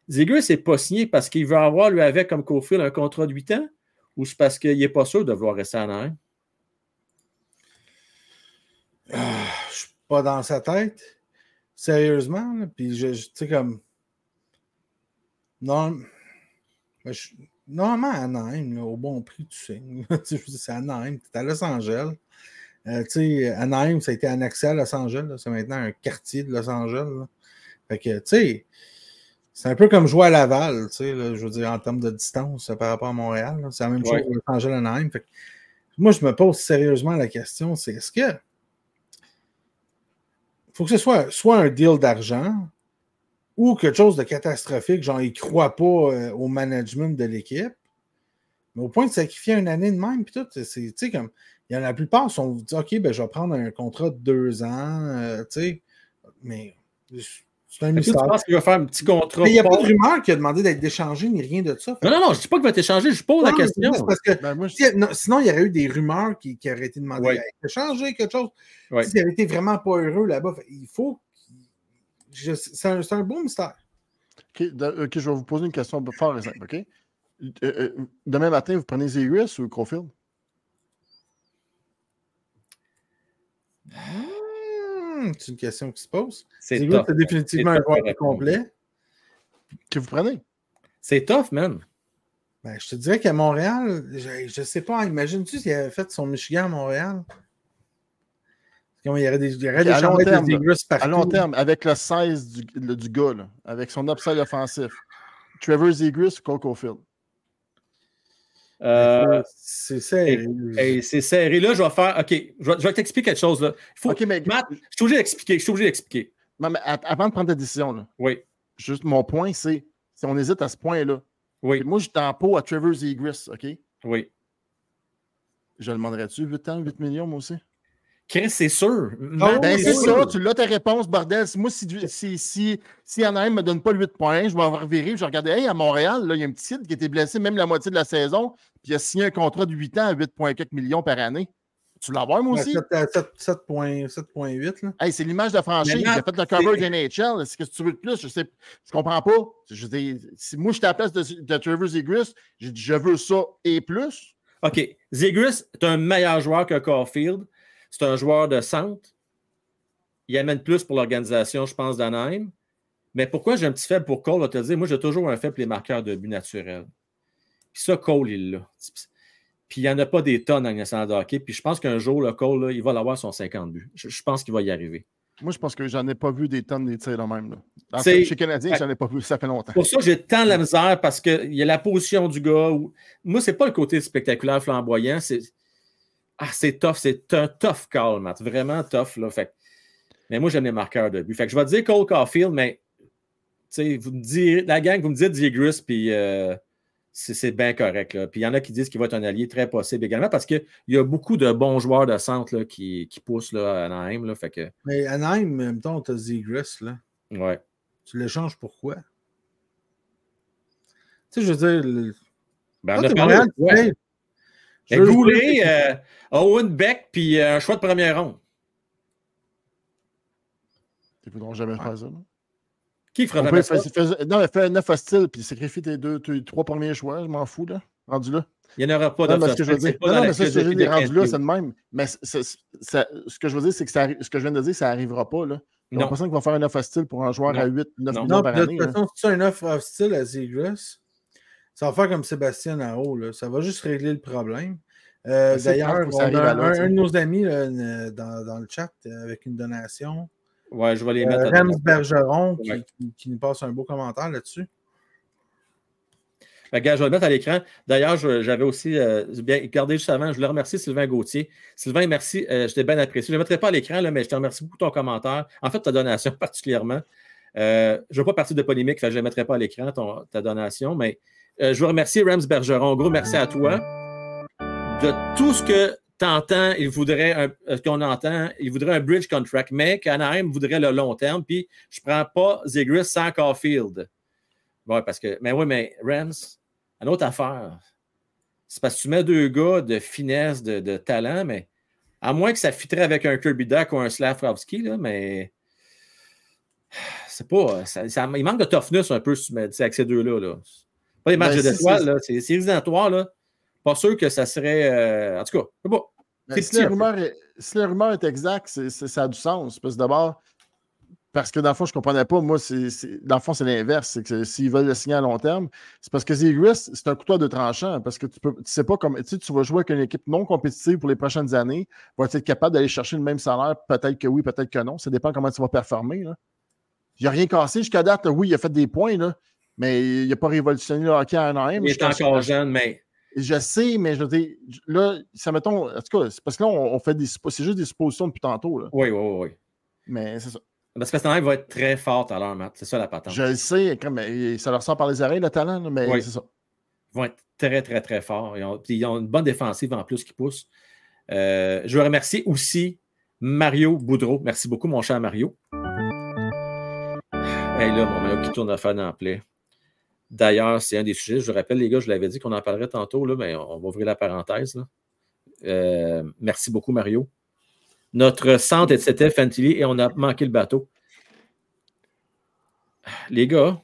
Ziegler n'est pas signé parce qu'il veut avoir, lui, avec comme co-fil un contrat de 8 ans ou c'est parce qu'il n'est pas sûr de vouloir rester un? Euh, je ne suis pas dans sa tête. Sérieusement. Là, puis, je, tu sais, comme. Non. Je, normalement, à Anaheim, au bon prix, tu sais. c'est Anaheim, tu es à Los Angeles. Euh, tu sais, Anaheim, ça a été annexé à Los Angeles. C'est maintenant un quartier de Los Angeles. Là. Fait que, tu sais, c'est un peu comme jouer à Laval, tu sais, je veux dire, en termes de distance par rapport à Montréal. C'est la même chose que Los Angeles, Anaheim. Fait que, moi, je me pose sérieusement la question, c'est est-ce que faut que ce soit soit un deal d'argent ou quelque chose de catastrophique, genre ils ne croient pas euh, au management de l'équipe. Mais au point de sacrifier une année de même, puis tout, c'est, comme, il y en a la plupart sont dit, OK, ben, je vais prendre un contrat de deux ans, euh, tu sais, mais c'est un mystère. Tu penses qu'il va faire un petit contrat? Il n'y a pas de rumeur qui a demandé d'être échangé ni rien de ça. Non, non, non, je ne dis pas qu'il va être échangé, je pose non, la question. Parce que, ben, moi, je... non, sinon, il y aurait eu des rumeurs qui, qui auraient été demandées ouais. d'échanger quelque chose. Ouais. S'il avait été vraiment pas heureux là-bas, il faut c'est un, un, beau mystère. Okay, de, OK, je vais vous poser une question fort simple. OK? demain matin, vous prenez Zegris ou Caulfield? Hmm, c'est une question qui se pose. C'est définitivement un joueur complet. Que vous prenez? C'est tough, man. Ben, je te dirais qu'à Montréal, je ne sais pas, imagine-tu s'il avait fait son Michigan à Montréal? Il y aurait des, il y aurait des à, long terme, partout. à long terme, avec le 16 du, le, du gars, là, avec son upside offensif, Trevor Zegris ou Coco Field? Euh, c'est serré. c'est serré. Là, je vais faire. OK, je vais, vais t'expliquer quelque chose. Là. Faut, OK, mais... Matt, je suis obligé d'expliquer. Je suis obligé d'expliquer. Non, mais avant de prendre ta décision, là, oui. juste mon point, c'est si on hésite à ce point-là. Oui. Moi, je en pot à Trevor Zegris, OK? Oui. Je le demanderais-tu 8 ans, 8 millions, moi aussi? Chris, c'est sûr. Ben, c'est ça, tu l'as ta réponse, bordel. Moi, si, si, si, si Anaheim ne me donne pas 8 points, je vais revirer. Je regardais, hey, à Montréal, là, il y a un petit site qui était blessé même la moitié de la saison, puis il a signé un contrat de 8 ans à 8,4 millions par année. Tu l'as moi aussi? 7,8. Hey, c'est l'image de franchise. Il a fait le cover de NHL. Est-ce que tu veux de plus? Je sais, je comprends pas. Je si moi, j'étais à la place de, de Trevor Zegris, j'ai dit je veux ça et plus. OK. Zegris est un meilleur joueur que Caulfield. C'est un joueur de centre. Il amène plus pour l'organisation, je pense, d'Anaheim. Mais pourquoi j'ai un petit faible pour Cole? Vais te dire, moi, j'ai toujours un faible pour les marqueurs de but naturels. Puis ça, Cole, il l'a. Puis il n'y en a pas des tonnes en national de hockey. Puis je pense qu'un jour, le Cole, il va l'avoir son 50 buts. Je, pense qu'il va y arriver. Moi, je pense que j'en ai pas vu des tonnes des tirs de même. Là. chez Canadien, j'en ai pas vu. Ça fait longtemps. Pour ça, j'ai tant la misère parce qu'il y a la position du gars. Où... Moi, c'est pas le côté spectaculaire, flamboyant. Ah, c'est tough. C'est un tough call, Matt. Vraiment tough. Là. Fait... Mais moi, j'aime les marqueurs de but. Fait que je vais dire Cole Caulfield, mais vous me direz, la gang, vous me dites Diegris, puis euh, c'est bien correct. Là. Puis il y en a qui disent qu'il va être un allié très possible également parce qu'il y a beaucoup de bons joueurs de centre là, qui, qui, poussent là, à Anaheim. Là, fait que... Mais Anaheim, en même temps, tu as. Là. Ouais. Tu l'échanges pourquoi? Tu sais, je veux dire. Le... Ben, on a parlé, ouais. Je Goulet, euh, Owen Beck, puis euh, un choix de première ronde. Ils ne voudront jamais faire ça, non? Qui fera jamais ça? non, mais fait 9 hostiles, puis sacrifie tes deux, tes trois premiers choix, je m'en fous, là. Rendu là. Il n'y en aura pas de ce que je veux dire. Non, non, mais ça, ce que je veux dire, rendu là, c'est le même. Mais ce que je veux dire, c'est que ça, ce que je viens de dire, ça n'arrivera pas, là. J'ai l'impression qu'il va faire un offre hostile pour un joueur à 8, 9 millions par année. De toute façon, si tu as un offre hostile à Zegras, ça va faire comme Sébastien Naro, là. Ça va juste régler le problème. Euh, d'ailleurs, on a un, de nos amis là, dans, dans, le chat euh, avec une donation. Ouais, je vais les mettre. Euh, Rams Bergeron qui, qui, nous passe un beau commentaire là-dessus. Regarde, je vais le mettre à l'écran. D'ailleurs, j'avais aussi euh, bien gardé juste avant. Je voulais remercier Sylvain Gauthier. Sylvain, merci. Euh, je t'ai bien apprécié. Je ne le mettrai pas à l'écran, mais je te remercie beaucoup de ton commentaire. En fait, ta donation particulièrement. Euh, je ne veux pas partir de polémique, je ne le mettrai pas à l'écran, ta donation, mais je veux remercier Rams Bergeron. Gros, merci à toi de tout ce que tu entends, il voudrait ce qu'on entend, il voudrait un bridge contract, mais qu'Anaheim voudrait le long terme, puis je ne prends pas Zegris sans Caulfield. Parce que, mais oui, mais Rams, une autre affaire. C'est parce que tu mets deux gars de finesse, de, talent, mais à moins que ça fitterait avec un Kirby Duck ou un Slavkovski, là, mais c'est pas. Il manque de toughness un peu avec ces deux-là. Là. Pas les matchs ben, d'étoiles, c'est les séries là. Pas sûr que ça serait. Euh, en tout cas, c'est pas. Ben, si, la rumeur est, si la rumeur est exacte, ça a du sens. Parce que d'abord, parce que dans le fond, je ne comprenais pas. Moi, c'est, dans le fond, c'est l'inverse. C'est que s'ils veulent le signer à long terme, c'est parce que Zegris, c'est un couteau de tranchant. Parce que tu ne sais pas comment. Tu, tu vas jouer avec une équipe non compétitive pour les prochaines années. Va être capable d'aller chercher le même salaire? Peut-être que oui, peut-être que non. Ça dépend comment tu vas performer. Il n'y a rien cassé jusqu'à date. Oui, il a fait des points, là, mais il n'a pas révolutionné le hockey à Anaheim. Il est encore jeune, mais. Je sais, mais je veux dire, là, ça mettons. En tout cas, c'est parce que là, on, fait des. C'est juste des suppositions depuis tantôt. Là. Oui, oui, oui. Mais c'est ça. Parce que Stanley va être très fort à l'heure, Matt. C'est ça la patente. Je le sais, ça leur sort par les oreilles, le talent, mais c'est ça. Ils vont être très, très, très forts. Ils ont, ils ont une bonne défensive en plus qui pousse. Euh, je veux remercier aussi Mario Boudreau. Merci beaucoup, mon cher Mario. Hey, là, mon Mario qui tourne à faire dans plaie. D'ailleurs, c'est un des sujets. Je vous rappelle, les gars, je l'avais dit qu'on en parlerait tantôt, là, mais on va ouvrir la parenthèse. Euh, merci beaucoup, Mario. Notre centre, etc., Fantilly, et on a manqué le bateau. Les gars,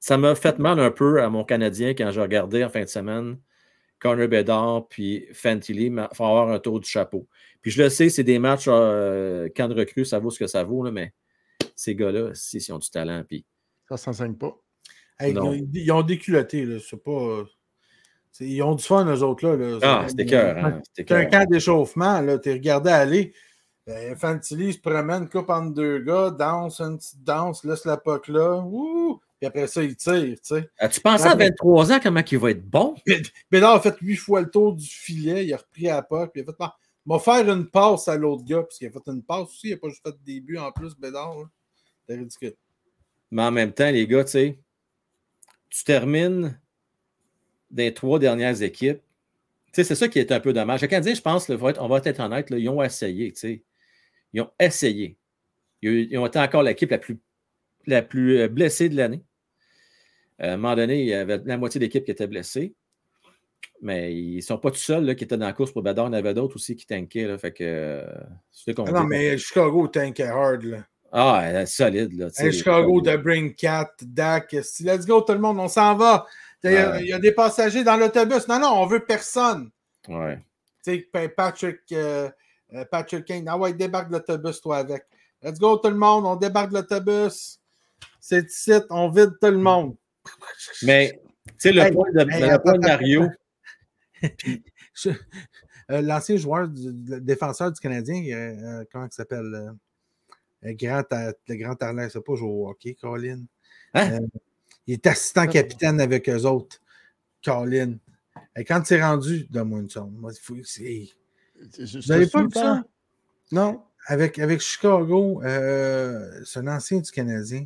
ça m'a fait mal un peu à mon Canadien quand j'ai regardé en fin de semaine Connor Bedard puis Fantilly. Il faut avoir un tour du chapeau. Puis je le sais, c'est des matchs euh, quand de recrue, ça vaut ce que ça vaut, mais ces gars-là, si, ils ont du talent. Ça s'enseigne pas. Ils, ont, déculotté, là. C'est pas. Ils ont du fun, eux autres, là. Ah, c'était cœur. Hein, c'est un camp d'échauffement, là. T'es regardé aller. Ben, Fantilly se promène, coupe entre deux gars, danse une petite danse, laisse la poque là. Ouh! Puis après ça, il tire, tu sais. As-tu pensé à 23 ans comment il va être bon? Bédard a fait huit fois le tour du filet, il a repris à la poque, puis il a fait il va faire une passe à l'autre gars, puisqu'il a fait une passe aussi, il n'a pas juste fait de début en plus, Bédard. C'est ridicule. Mais en même temps, les gars, tu sais, tu termines des trois dernières équipes. Tu sais, c'est ça qui est un peu dommage. Le Canadien, je pense, on va être honnête, ils ont essayé, tu sais. Ils ont essayé. Ils ont été encore l'équipe la plus, la plus euh, blessée de l'année. Euh, à un moment donné, il y avait la moitié de l'équipe qui était blessée. Mais ils ne sont pas tout seuls là, qui étaient dans la course pour Bador. Il y en avait d'autres aussi qui tankaient. Là, fait que, euh, ah non, mais Chicago tankait hard. Là. Ah, solide. Là, Chicago de Bring Cat, Dak. Let's go tout le monde, on s'en va. Il y, a, des passagers dans l'autobus. Non, non, on veut personne. Ouais. Tu sais, Patrick, euh, euh, Patrick Kane. Ah ouais, débarque de l'autobus, toi, avec. Let's go tout le monde, on débarque de l'autobus. C'est ici, on vide tout le monde. Mais, tu sais, le point de, Mario. Euh, l'ancien joueur, du, défenseur du Canadien, euh, comment il s'appelle? Le grand, le grand Arlin, c'est pas jouer au hockey, Colin. Hein? il est assistant ah. capitaine avec eux autres, Colin. Et quand tu es rendu, donne-moi une. Moi, Vous n'avez pas vu ça? Non. Avec, avec Chicago, euh, c'est un ancien du Canadien.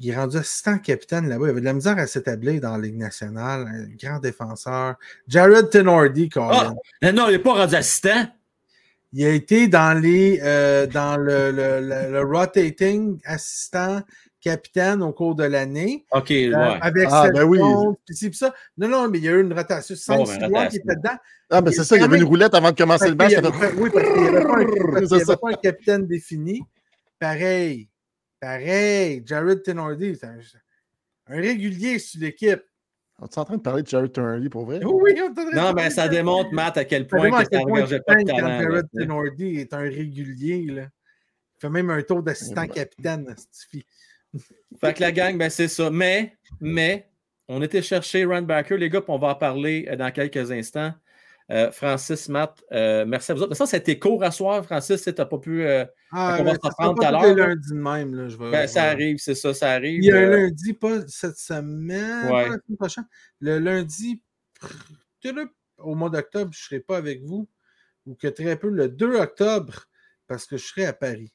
Il est rendu assistant capitaine là-bas. Il avait de la misère à s'établir dans la Ligue nationale. Un grand défenseur. Jared Tenordi, Colin. Ah, non, il n'est pas rendu assistant. Il a été dans les euh, dans le, le, le, rotating assistant capitaine au cours de l'année. OK, euh, ouais. Avec ah, ben oui. Puis ça. Non, non, mais il y a eu une rotation. 5 6 mois qui était dedans. Ah, ben c'est ça, il y avait une roulette avant de commencer le match. oui, parce qu'il n'y avait, pas un, pas un capitaine défini. Pareil, pareil, Jared Tenordi, c'est un, régulier sur l'équipe. On est en train de parler de Jared Tenordi pour vrai? Oui, on Non, mais ça démontre, Matt, à quel point ça ne pas de talent. Jared Tenordi est un régulier. Là. Il fait même un tour d'assistant capitaine. Fait que la gang, ben c'est ça. Mais, mais, on était chercher Runbacker, les gars, puis on va en parler euh, dans quelques instants. Euh, Francis, Matt, euh, merci à vous autres. Mais ça, c'était court à soir, Francis, tu n'as pas pu. Euh, ah, on va s'en prendre tout à l'heure. lundi de même. Là, je vais, ben, ça arrive, c'est ça, ça arrive. Il y a un lundi, pas cette semaine, pas la semaine prochaine. Le lundi, au mois d'octobre, je ne serai pas avec vous, ou que très peu, le 2 octobre, parce que je serai à Paris.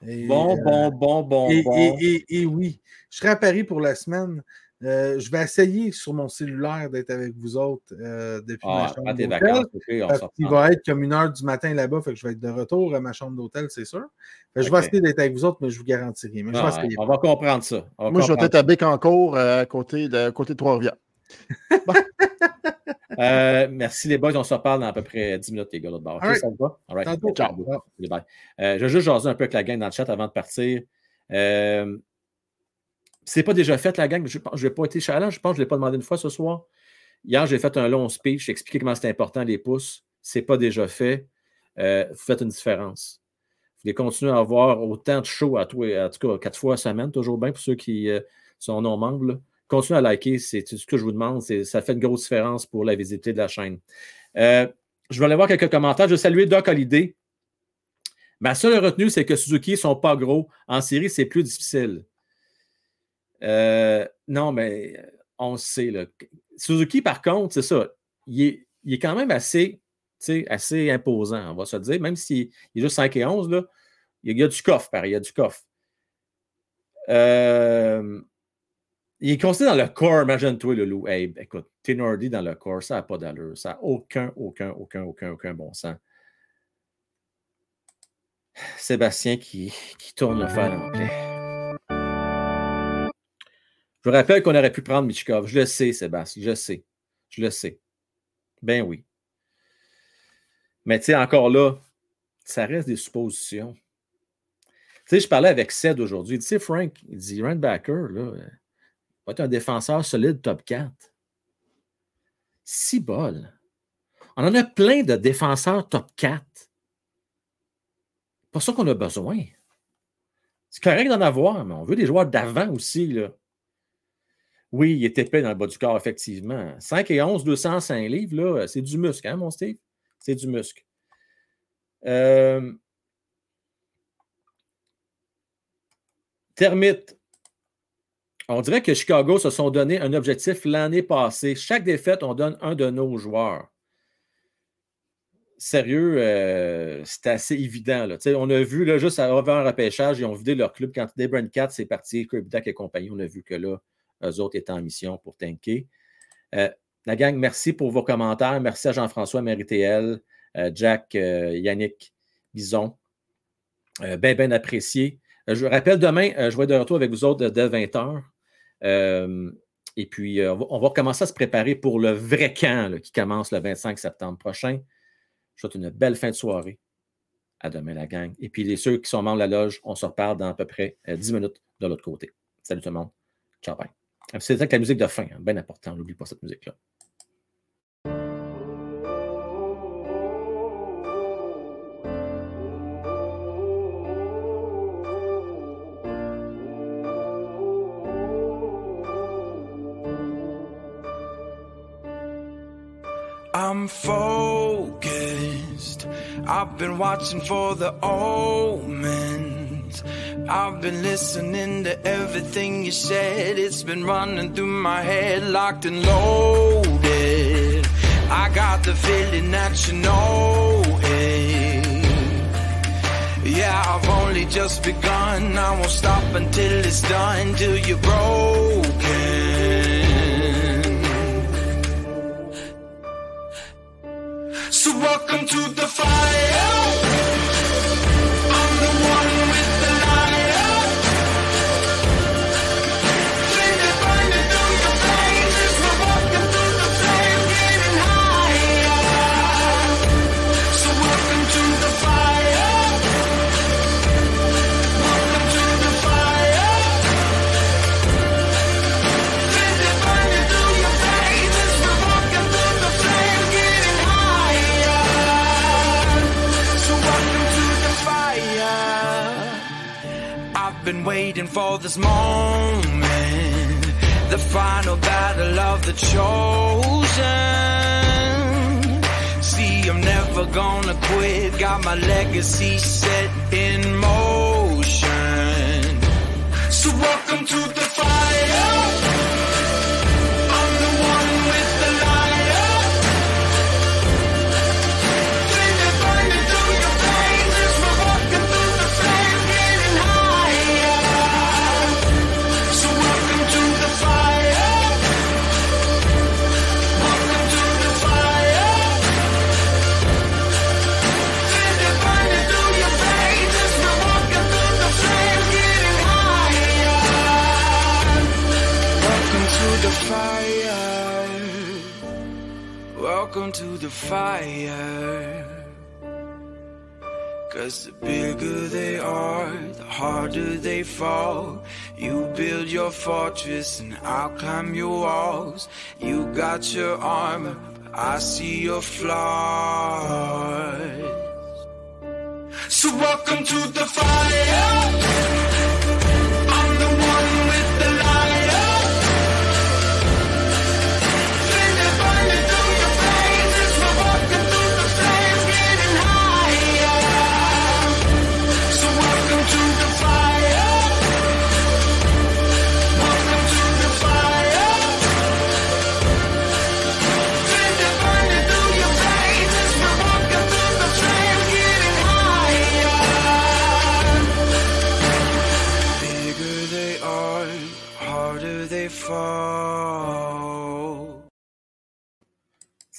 bon, bon, bon, bon, et, bon. Et, oui, je serai à Paris pour la semaine. Euh, je vais essayer sur mon cellulaire d'être avec vous autres euh, depuis ma ah, chambre d'hôtel. Il va être comme une heure du matin là-bas, fait que je vais être de retour à ma chambre d'hôtel, c'est sûr. Je vais essayer d'être avec vous autres, mais je vous garantis rien. Ah, on va comprendre ça. Moi, je vais être à Bécancourt, euh, à côté de, côté de Trois-Rivières. merci les boys, on se reparle dans à peu près 10 minutes, les gars, l'autre bord. ça va? All right. Ciao. je vais juste jaser un peu avec la gang dans le chat avant de partir. Euh, c'est pas déjà fait, la gang. Je n'ai pas été chalant. Je pense que je ne l'ai pas demandé une fois ce soir. Hier, j'ai fait un long speech. J'ai expliqué comment c'est important, les pouces. C'est pas déjà fait. Euh, vous faites une différence. Vous voulez continuer à avoir autant de shows, à tout, en tout cas quatre fois semaine, toujours bien pour ceux qui euh, sont non membres. Continuez à liker, c'est ce que je vous demande. Ça fait une grosse différence pour la visibilité de la chaîne. Euh, je vais aller voir quelques commentaires. Je vais saluer Doc Holiday. Ma seule retenue, c'est que Suzuki ne sont pas gros. En série, c'est plus difficile. Euh, non, mais euh, on sait. Là. Suzuki, par contre, c'est ça. Il est, il est, quand même assez, assez imposant, on va se dire. Même s'il est juste 5 et 11, là, il y a du coffre, pareil. Il y a du coffre. Euh, il est considéré dans le corps, imagine-toi, le loup. Écoute, Tenordi dans le corps, ça n'a pas d'allure. Ça n'a aucun, aucun, aucun, aucun, aucun bon sens. Sébastien qui, qui tourne le fer en plein. Je vous rappelle qu'on aurait pu prendre Michikov. Je le sais, Sébastien, je sais. Je le sais. Ben oui. Mais tu sais, encore là, ça reste des suppositions. Tu sais, je parlais avec Ced aujourd'hui. Il dit, Frank, il dit, Randbacker, là, va être un défenseur solide top 4. Si bol. On en a plein de défenseurs top 4. Pas ça qu'on a besoin. C'est correct d'en avoir, mais on veut des joueurs d'avant aussi. Là. Oui, il est épais dans le bas du corps, effectivement. 5 et 11, 205 livres, là, c'est du muscle, hein, mon Steve? C'est du muscle. Euh... Termite. On dirait que Chicago se sont donné un objectif l'année passée. Chaque défaite, on donne un de nos joueurs. Sérieux, euh, c'est assez évident. On a vu, là, juste avant un repêchage, ils ont vidé leur club quand Debron 4 c'est parti, Kirby et compagnie. On a vu que là, eux autres étaient en mission pour tanker. Euh, la gang, merci pour vos commentaires. Merci à Jean-François, Marie-TL, euh, Jack, euh, Yannick, Bison. bien, bien apprécié. je vous rappelle, demain, je vais être de retour avec vous autres dès 20h. et puis, on va, commencer à se préparer pour le vrai camp qui commence le 25 septembre prochain. Je vous souhaite une belle fin de soirée. À demain, la gang. Et puis, les ceux qui sont membres de la loge, on se reparle dans à peu près 10 minutes de l'autre côté. Salut tout le monde. Ciao, bye. C'est avec la musique de fin, hein, bien important, n'oublie pas cette musique-là. I'm focused. I've been watching for the omens. I've been listening to everything you said. It's been running through my head, locked and loaded. I got the feeling that you know it. Yeah, I've only just begun. I won't stop until it's done, till you're broken. So welcome to the fire. My legacy set in motion. So welcome to fire. Cause the bigger they are, the harder they fall. You build your fortress and I'll climb your walls. You got your armor, but I see your flaws. So welcome to the fire.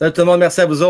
Salut tout le monde, merci à vous autres.